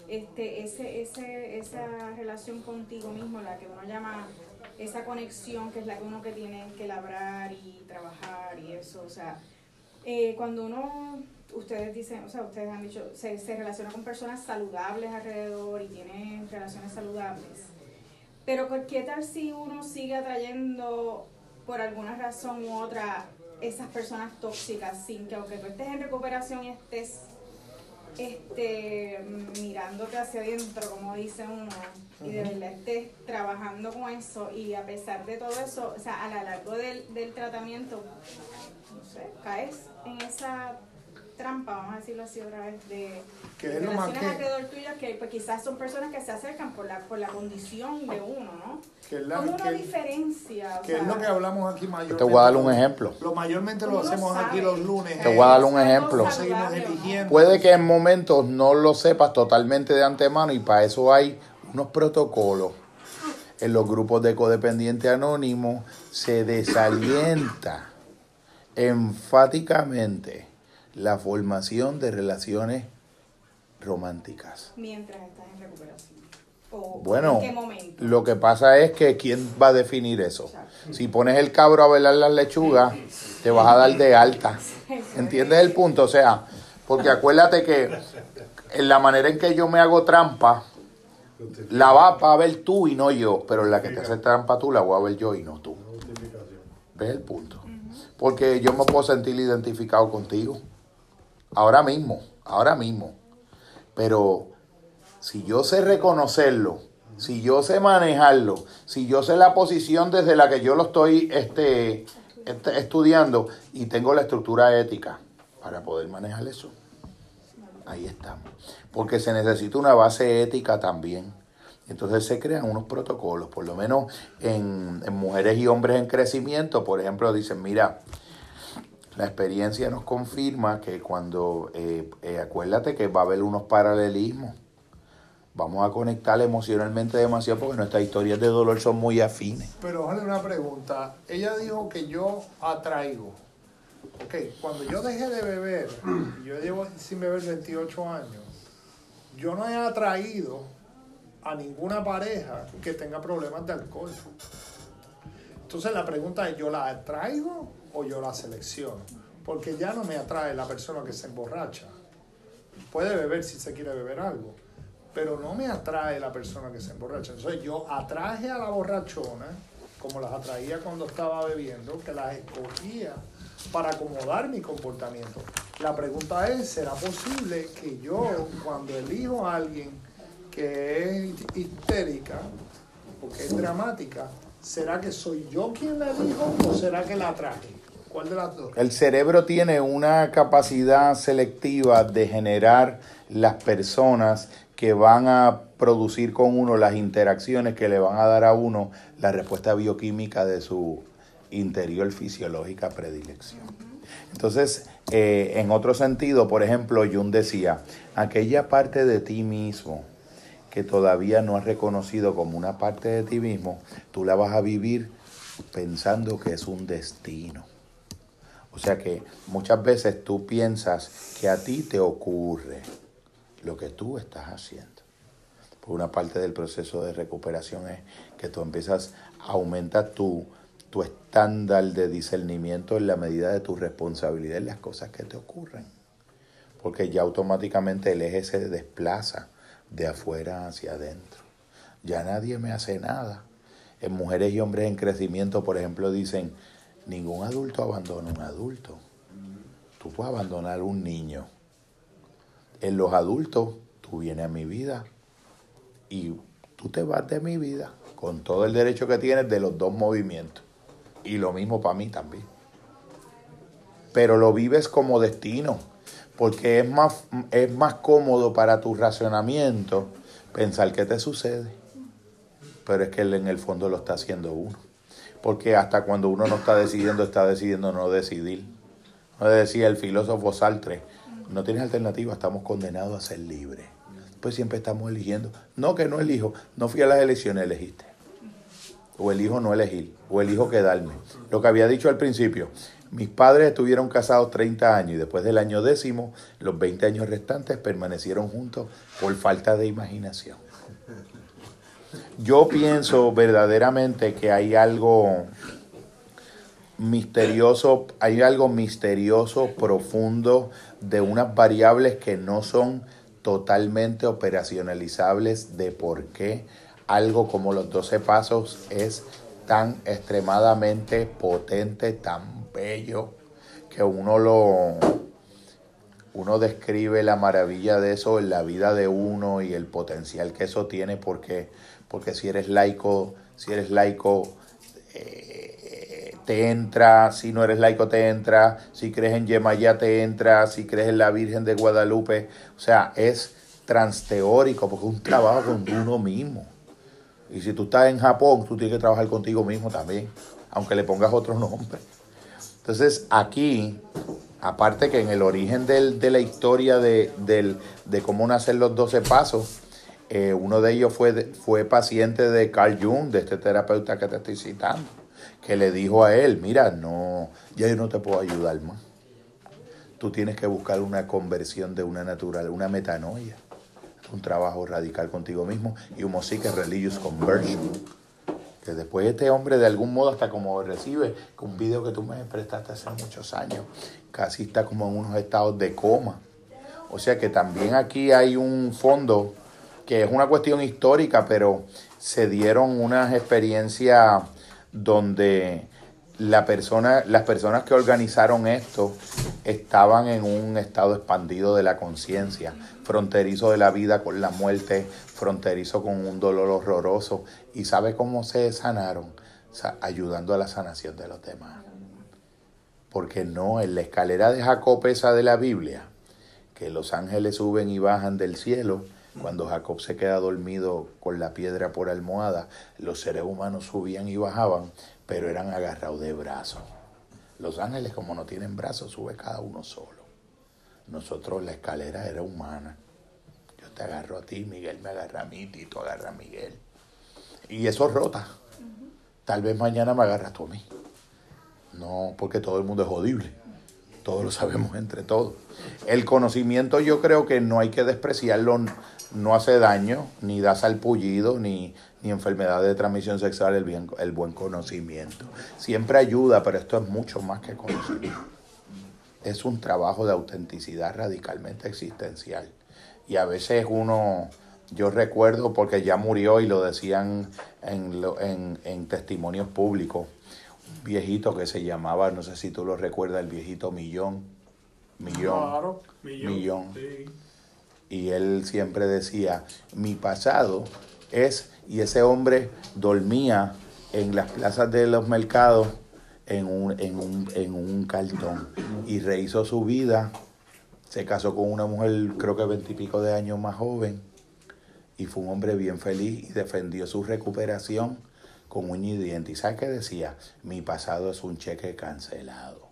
este, ese, ese, esa relación contigo mismo, la que uno llama esa conexión, que es la que uno que tiene que labrar y trabajar y eso, o sea, eh, cuando uno, ustedes dicen, o sea, ustedes han dicho, se, se relaciona con personas saludables alrededor y tiene relaciones saludables. Pero ¿qué tal si uno sigue atrayendo por alguna razón u otra esas personas tóxicas sin que aunque tú estés en recuperación y estés este mirándote hacia adentro, como dice uno, y de verdad estés trabajando con eso y a pesar de todo eso, o sea, a lo largo del, del tratamiento, sé, caes en esa trampa, vamos a decirlo así otra vez, de Que es lo más relaciones que- alrededor tuyo que pues, quizás son personas que se acercan por la, por la condición de uno, ¿no? Que la- ¿Cómo uno que- es lo que hablamos aquí mayormente. Te voy a dar un ejemplo. Lo mayormente lo hacemos sabe. aquí los lunes. Te voy a dar un ejemplo. Seguimos eligiendo. Puede que en momentos no lo sepas totalmente de antemano y para eso hay unos protocolos. En los grupos de codependiente anónimo se desalienta enfáticamente la formación de relaciones románticas. Mientras estás en recuperación. O Bueno, ¿En qué momento? lo que pasa es que ¿quién va a definir eso? Si pones el cabro a velar las lechugas, te vas a dar de alta. ¿Entiendes el punto? O sea, porque acuérdate que en la manera en que yo me hago trampa, la vas a ver tú y no yo, pero en la que te hace trampa tú la voy a ver yo y no tú. ¿Ves el punto? Porque yo me puedo sentir identificado contigo. Ahora mismo, ahora mismo. Pero si yo sé reconocerlo, si yo sé manejarlo, si yo sé la posición desde la que yo lo estoy este, este, estudiando y tengo la estructura ética para poder manejar eso, ahí estamos. Porque se necesita una base ética también. Entonces se crean unos protocolos, por lo menos en, en mujeres y hombres en crecimiento, por ejemplo, dicen, mira, la experiencia nos confirma que cuando, eh, eh, acuérdate que va a haber unos paralelismos. Vamos a conectar emocionalmente demasiado porque nuestras historias de dolor son muy afines. Pero Jorge, una pregunta. Ella dijo que yo atraigo. Ok, cuando yo dejé de beber, yo llevo sin beber 28 años, yo no he atraído a ninguna pareja que tenga problemas de alcohol. Entonces la pregunta es, ¿yo la atraigo o yo la selecciono? Porque ya no me atrae la persona que se emborracha. Puede beber si se quiere beber algo, pero no me atrae la persona que se emborracha. Entonces yo atraje a la borrachona, como las atraía cuando estaba bebiendo, que las escogía para acomodar mi comportamiento. La pregunta es, ¿será posible que yo, cuando elijo a alguien que es histérica o que es dramática, ¿será que soy yo quien la elijo o será que la atraje? ¿Cuál de las dos? El cerebro tiene una capacidad selectiva de generar las personas que van a producir con uno las interacciones que le van a dar a uno la respuesta bioquímica de su interior fisiológica predilección. Entonces, eh, en otro sentido, por ejemplo, Jung decía, aquella parte de ti mismo que todavía no has reconocido como una parte de ti mismo, tú la vas a vivir pensando que es un destino. O sea que muchas veces tú piensas que a ti te ocurre lo que tú estás haciendo. Por una parte del proceso de recuperación es que tú empiezas, aumenta tu, tu estándar de discernimiento en la medida de tu responsabilidad en las cosas que te ocurren. Porque ya automáticamente el eje se desplaza de afuera hacia adentro. Ya nadie me hace nada. En mujeres y hombres en crecimiento, por ejemplo, dicen, ningún adulto abandona un adulto. Tú puedes abandonar un niño. En los adultos, tú vienes a mi vida y tú te vas de mi vida con todo el derecho que tienes de los dos movimientos. Y lo mismo para mí también. Pero lo vives como destino, porque es más, es más cómodo para tu racionamiento pensar que te sucede. Pero es que en el fondo lo está haciendo uno. Porque hasta cuando uno no está decidiendo, está decidiendo no decidir. No decía el filósofo Sartre, no tienes alternativa, estamos condenados a ser libres. Pues siempre estamos eligiendo. No que no elijo, no fui a las elecciones, elegiste. O elijo no elegir, o elijo quedarme. Lo que había dicho al principio, mis padres estuvieron casados 30 años y después del año décimo, los 20 años restantes permanecieron juntos por falta de imaginación. Yo pienso verdaderamente que hay algo misterioso, hay algo misterioso, profundo, de unas variables que no son totalmente operacionalizables de por qué algo como los 12 pasos es tan extremadamente potente, tan bello, que uno lo uno describe la maravilla de eso en la vida de uno y el potencial que eso tiene porque porque si eres laico, si eres laico, eh, te entra, si no eres laico te entra, si crees en Yemayá te entra, si crees en la Virgen de Guadalupe, o sea, es transteórico porque es un trabajo con uno mismo. Y si tú estás en Japón, tú tienes que trabajar contigo mismo también, aunque le pongas otro nombre. Entonces, aquí, aparte que en el origen del, de la historia de, del, de cómo nacen los 12 pasos, eh, uno de ellos fue, paciente de Carl Jung, de este terapeuta que te estoy citando, que le dijo a él, mira, no, ya yo no te puedo ayudar más. Tú tienes que buscar una conversión de una natural, una metanoia, un trabajo radical contigo mismo y un que religious conversion. Que después este hombre de algún modo hasta como recibe un video que tú me prestaste hace muchos años, casi está como en unos estados de coma. O sea que también aquí hay un fondo que es una cuestión histórica, pero se dieron unas experiencias donde la persona, las personas que organizaron esto estaban en un estado expandido de la conciencia, fronterizo de la vida con la muerte, fronterizo con un dolor horroroso. ¿Y sabe cómo se sanaron? ayudando a la sanación de los demás. Porque no, en la escalera de Jacob esa de la Biblia, que los ángeles suben y bajan del cielo, cuando Jacob se queda dormido con la piedra por almohada, los seres humanos subían y bajaban, pero eran agarrados de brazos. Los ángeles, como no tienen brazos, sube cada uno solo. Nosotros la escalera era humana. Te agarro a ti, Miguel me agarra a mí, Tito agarra a Miguel. Y eso rota. Tal vez mañana me agarras tú a mí. No, porque todo el mundo es jodible. Todos lo sabemos entre todos. El conocimiento yo creo que no hay que despreciarlo no hace daño, ni da salpullido, ni, ni enfermedad de transmisión sexual, el, bien, el buen conocimiento. Siempre ayuda, pero esto es mucho más que conocimiento. Es un trabajo de autenticidad radicalmente existencial. Y a veces uno, yo recuerdo, porque ya murió y lo decían en, en, en testimonios públicos, un viejito que se llamaba, no sé si tú lo recuerdas, el viejito Millón. Millón. Claro. Millón. Millón. Sí. Y él siempre decía, mi pasado es, y ese hombre dormía en las plazas de los mercados en un, en un, en un cartón y rehizo su vida, se casó con una mujer creo que veintipico de años más joven y fue un hombre bien feliz y defendió su recuperación con un y diente. ¿Y sabe qué decía? Mi pasado es un cheque cancelado.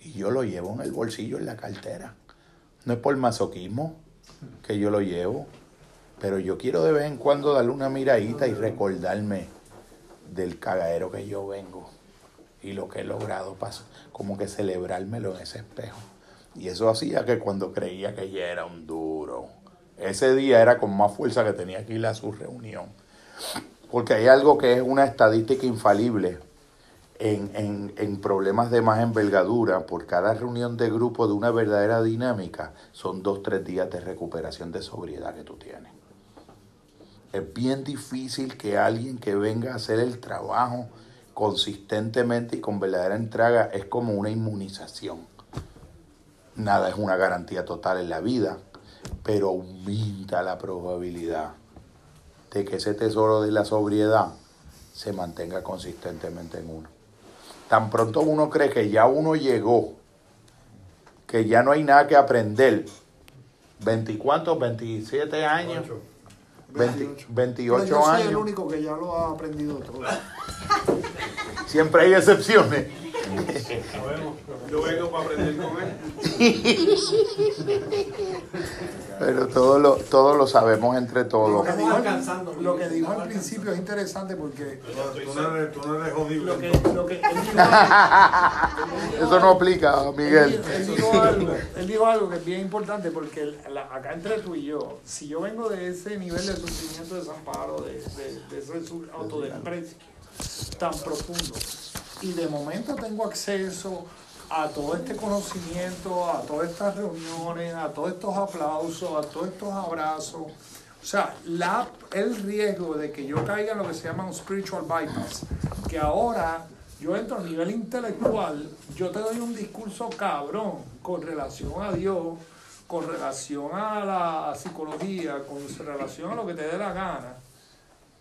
Y yo lo llevo en el bolsillo, en la cartera. No es por masoquismo, que yo lo llevo, pero yo quiero de vez en cuando darle una miradita y recordarme del cagadero que yo vengo. y lo que he logrado pasó, como que celebrármelo en ese espejo. Y eso hacía que cuando creía que ya era un duro, ese día era con más fuerza que tenía que ir a su reunión. Porque hay algo que es una estadística infalible en, en, en problemas de más envergadura. Por cada reunión de grupo de una verdadera dinámica, son dos, tres días de recuperación de sobriedad que tú tienes. Es bien difícil que alguien que venga a hacer el trabajo consistentemente y con verdadera entrega es como una inmunización. Nada es una garantía total en la vida, pero aumenta la probabilidad de que ese tesoro de la sobriedad se mantenga consistentemente en uno. Tan pronto uno cree que ya uno llegó, que ya no hay nada que aprender, 24, 27 años, 20 28 Pero yo soy años. el único que ya lo ha aprendido todo. Siempre hay excepciones. Yo vengo para aprender con él. Pero todo lo, todo lo sabemos entre Lo todos. que dijo al- lo que dijo al principio es interesante porque Tú no eres, tú no eres jodido. Lo que, lo que él dijo, Eso no aplica, él, Miguel. él dijo algo, él dijo algo que es bien importante porque el- la- acá entre tú y yo, si yo vengo de ese nivel de sufrimiento, de desamparo, de, de, de ese autodesprecio tan profundo, y de momento tengo acceso a todo este conocimiento, a todas estas reuniones, a todos estos aplausos, a todos estos abrazos. O sea, la, el riesgo de que yo caiga en lo que se llama un spiritual bypass, que ahora yo entro a nivel intelectual, yo te doy un discurso cabrón con relación a Dios, con relación a la psicología, con relación a lo que te dé la gana,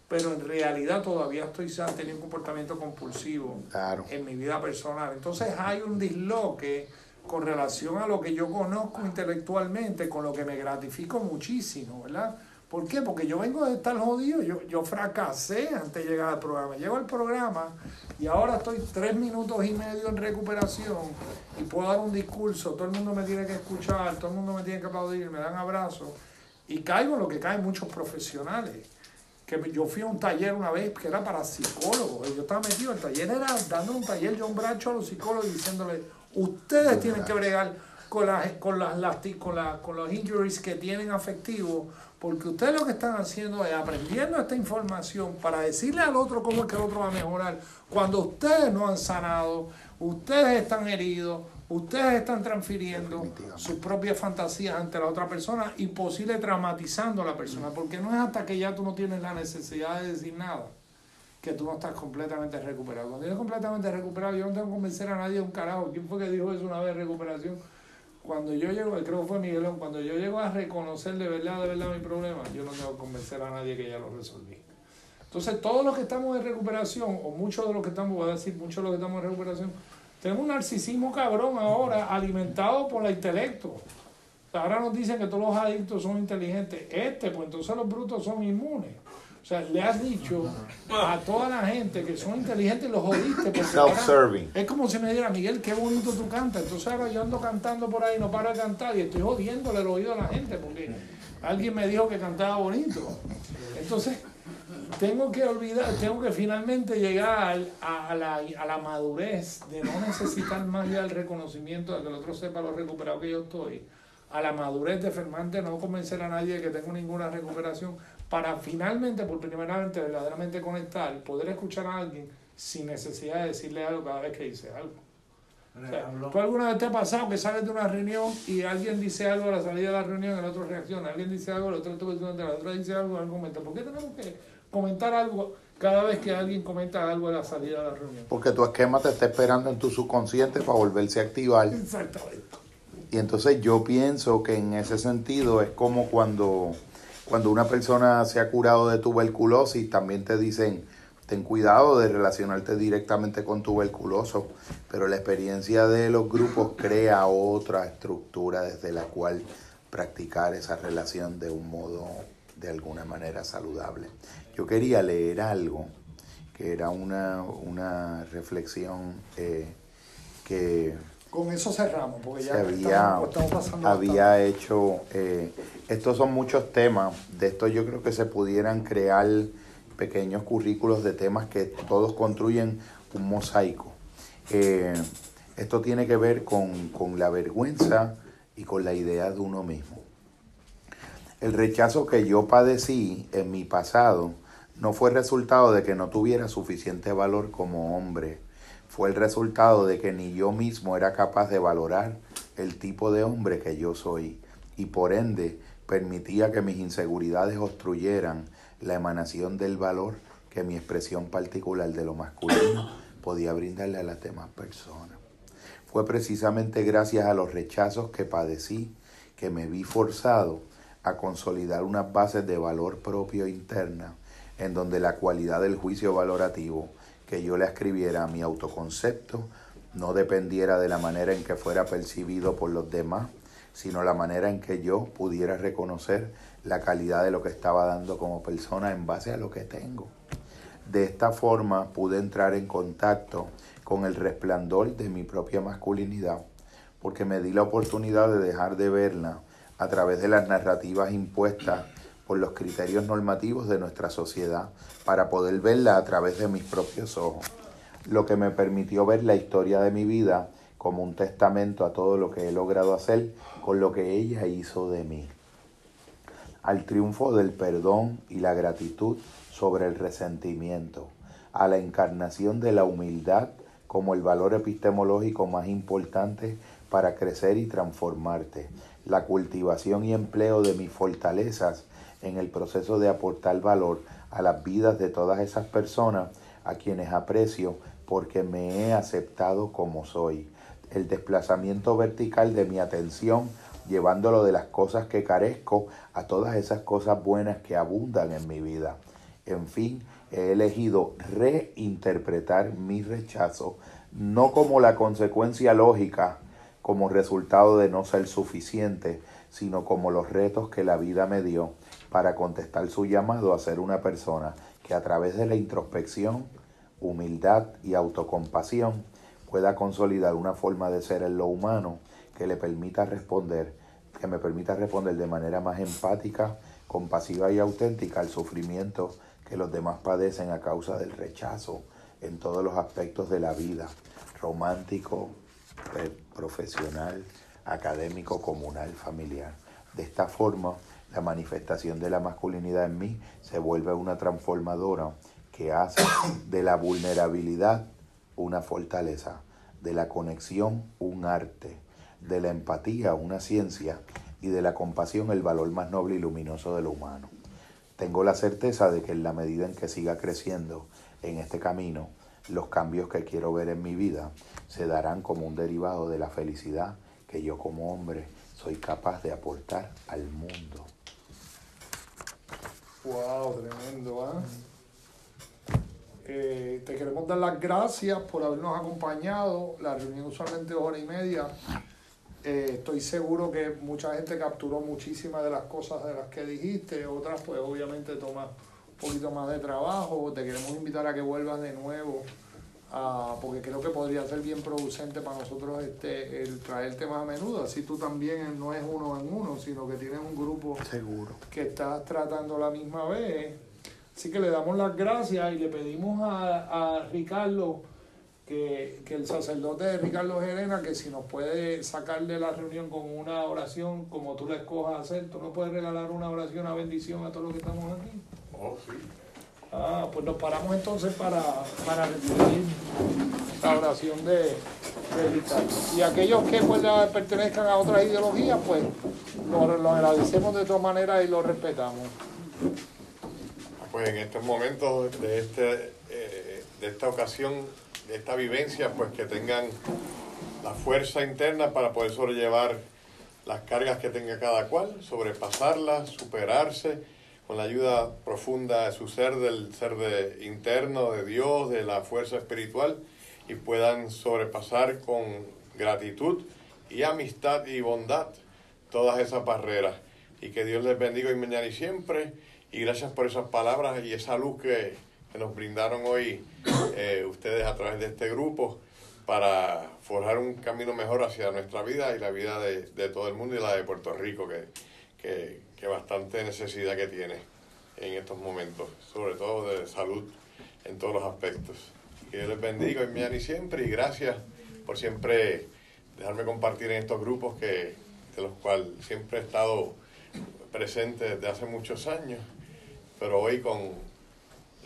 pero en realidad todavía estoy teniendo un comportamiento compulsivo Claro. en mi vida personal. Entonces hay un disloque con relación a lo que yo conozco intelectualmente, con lo que me gratifico muchísimo, ¿verdad? ¿Por qué? Porque yo vengo de estar jodido, yo, yo fracasé antes de llegar al programa. Llego al programa y ahora estoy tres minutos y medio en recuperación y puedo dar un discurso, todo el mundo me tiene que escuchar, todo el mundo me tiene que aplaudir, me dan abrazos y caigo en lo que caen muchos profesionales que yo fui a un taller una vez que era para psicólogos. Yo estaba metido, el taller era dando un taller, yo un bracho a los psicólogos y diciéndole, ustedes tienen que bregar con las, con las con la- con los injuries que tienen afectivos, porque ustedes lo que están haciendo es aprendiendo esta información para decirle al otro cómo es que el otro va a mejorar. Cuando ustedes no han sanado, ustedes están heridos, ustedes están transfiriendo sus propias fantasías ante la otra persona y posible traumatizando a la persona, porque no es hasta que ya tú no tienes la necesidad de decir nada que tú no estás completamente recuperado. Cuando eres completamente recuperado, yo no tengo que convencer a nadie de un carajo. ¿Quién fue que dijo eso una vez, recuperación? Cuando yo llego, creo que fue Miguelón, cuando yo llego a reconocer de verdad, de verdad mi problema, yo no tengo que convencer a nadie que ya lo resolví. Entonces, todos los que estamos en recuperación, o muchos de los que estamos, voy a decir, muchos de los que estamos en recuperación, tenemos un narcisismo cabrón ahora, alimentado por el intelecto. Ahora nos dicen que todos los adictos son inteligentes. Este, pues entonces los brutos son inmunes. O sea, le has dicho a toda la gente que son inteligentes y los jodiste. Self-serving. Es como si me dijera, Miguel, qué bonito tú cantas. Entonces ahora yo ando cantando por ahí, no paro de cantar y estoy jodiéndole el oído a la gente porque alguien me dijo que cantaba bonito. Entonces, tengo que olvidar, tengo que finalmente llegar a, a la, a la madurez de no necesitar más ya el reconocimiento de que el otro sepa lo recuperado que yo estoy, a la madurez de Fermante no convencer a nadie de que tengo ninguna recuperación, para finalmente, por primera vez, verdaderamente conectar, poder escuchar a alguien sin necesidad de decirle algo cada vez que dice algo. O sea, ¿Tú alguna vez te ha pasado que sales de una reunión y alguien dice algo a la salida de la reunión, el otro reacciona, alguien dice algo, el otro, el otro, el otro dice algo, otro comenta? ¿Por qué tenemos que comentar algo cada vez que alguien comenta algo a la salida de la reunión? Porque tu esquema te está esperando en tu subconsciente para volverse a activar. Exactamente. Y entonces yo pienso que en ese sentido es como cuando, cuando una persona se ha curado de tuberculosis, también te dicen, ten cuidado de relacionarte directamente con tuberculoso, pero la experiencia de los grupos crea otra estructura desde la cual practicar esa relación de un modo, de alguna manera saludable. Yo quería leer algo que era una, una reflexión eh, que Con eso cerramos, porque ya había, estamos, pasando había hecho, eh, estos son muchos temas, de esto yo creo que se pudieran crear pequeños currículos de temas que todos construyen un mosaico. Eh, esto tiene que ver con, con la vergüenza y con la idea de uno mismo. El rechazo que yo padecí en mi pasado no fue resultado de que no tuviera suficiente valor como hombre, fue el resultado de que ni yo mismo era capaz de valorar el tipo de hombre que yo soy y por ende permitía que mis inseguridades obstruyeran la emanación del valor que mi expresión particular de lo masculino podía brindarle a las demás personas. Fue precisamente gracias a los rechazos que padecí que me vi forzado a consolidar unas bases de valor propio interna en donde la cualidad del juicio valorativo que yo le escribiera a mi autoconcepto no dependiera de la manera en que fuera percibido por los demás, sino la manera en que yo pudiera reconocer la calidad de lo que estaba dando como persona en base a lo que tengo. De esta forma pude entrar en contacto con el resplandor de mi propia masculinidad, porque me di la oportunidad de dejar de verla a través de las narrativas impuestas por los criterios normativos de nuestra sociedad para poder verla a través de mis propios ojos, lo que me permitió ver la historia de mi vida como un testamento a todo lo que he logrado hacer con lo que ella hizo de mí. Al triunfo del perdón y la gratitud sobre el resentimiento, a la encarnación de la humildad como el valor epistemológico más importante para crecer y transformarte, la cultivación y empleo de mis fortalezas en el proceso de aportar valor a las vidas de todas esas personas a quienes aprecio porque me he aceptado como soy. El desplazamiento vertical de mi atención llevándolo de las cosas que carezco a todas esas cosas buenas que abundan en mi vida. En fin, he elegido reinterpretar mi rechazo no como la consecuencia lógica, como resultado de no ser suficiente, sino como los retos que la vida me dio para contestar su llamado a ser una persona que a través de la introspección, humildad y autocompasión pueda consolidar una forma de ser en lo humano que le permita responder, que me permita responder de manera más empática, compasiva y auténtica al sufrimiento que los demás padecen a causa del rechazo en todos los aspectos de la vida, romántico, profesional, académico, comunal, familiar. De esta forma, la manifestación de la masculinidad en mí se vuelve una transformadora que hace de la vulnerabilidad una fortaleza, de la conexión un arte, de la empatía una ciencia y de la compasión el valor más noble y luminoso de lo humano. Tengo la certeza de que en la medida en que siga creciendo en este camino, los cambios que quiero ver en mi vida se darán como un derivado de la felicidad que yo como hombre soy capaz de aportar al mundo. Wow, tremendo, ¿ah? Eh, te queremos dar las gracias por habernos acompañado. La reunión usualmente hora y media. Eh, estoy seguro que mucha gente capturó muchísimas de las cosas de las que dijiste. Otras, pues obviamente toma un poquito más de trabajo. Te queremos invitar a que vuelvas de nuevo. porque creo que podría ser bien producente para nosotros este el traer temas a menudo. Así tú también no es uno en uno, sino que tienes un grupo Seguro. que estás tratando la misma vez. Así que le damos las gracias y le pedimos a, a Ricardo, que, que, el sacerdote de Ricardo Gerena, que si nos puede sacar de la reunión con una oración, como tú le escojas hacer, tú nos puedes regalar una oración, una bendición a todos los que estamos aquí. Oh, sí. Ah, pues nos paramos entonces para, para recibir la oración de, de Ricardo. Y aquellos que pues, pertenezcan a otras ideologías, pues lo, lo agradecemos de todas maneras y lo respetamos. Pues en estos momentos de, este, eh, de esta ocasión, de esta vivencia, pues que tengan la fuerza interna para poder sobrellevar las cargas que tenga cada cual, sobrepasarlas, superarse con la ayuda profunda de su ser, del ser de, interno, de Dios, de la fuerza espiritual, y puedan sobrepasar con gratitud y amistad y bondad todas esas barreras. Y que Dios les bendiga hoy, mañana y siempre. Y gracias por esas palabras y esa luz que, que nos brindaron hoy eh, ustedes a través de este grupo para forjar un camino mejor hacia nuestra vida y la vida de, de todo el mundo y la de Puerto Rico, que, que, bastante necesidad que tiene en estos momentos, sobre todo de salud en todos los aspectos. Que Dios les bendiga hoy, mañana y siempre. Y gracias por siempre dejarme compartir en estos grupos que, de los cuales siempre he estado presente desde hace muchos años, pero hoy con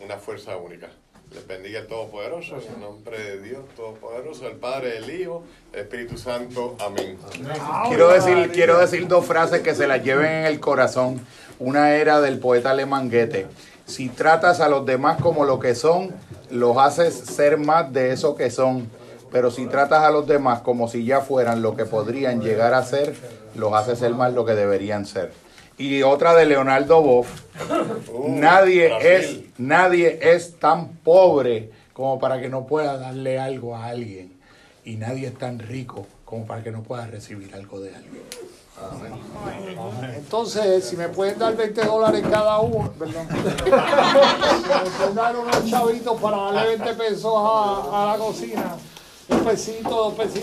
una fuerza única. Les bendiga el Todopoderoso, en el nombre de Dios Todopoderoso, el Padre, el Hijo, el Espíritu Santo. Amén. Quiero decir, quiero decir dos frases que se las lleven en el corazón. Una era del poeta alemán Goethe. Si tratas a los demás como lo que son, los haces ser más de eso que son. Pero si tratas a los demás como si ya fueran lo que podrían llegar a ser, los haces ser más lo que deberían ser. Y otra de Leonardo Boff. Uh, nadie Brasil. es, nadie es tan pobre como para que no pueda darle algo a alguien. Y nadie es tan rico como para que no pueda recibir algo de alguien. Entonces, si me pueden dar 20 dólares cada uno, perdón. Si me pueden dar unos chavitos para darle 20 pesos a, a la cocina, un pesito, dos pesitos.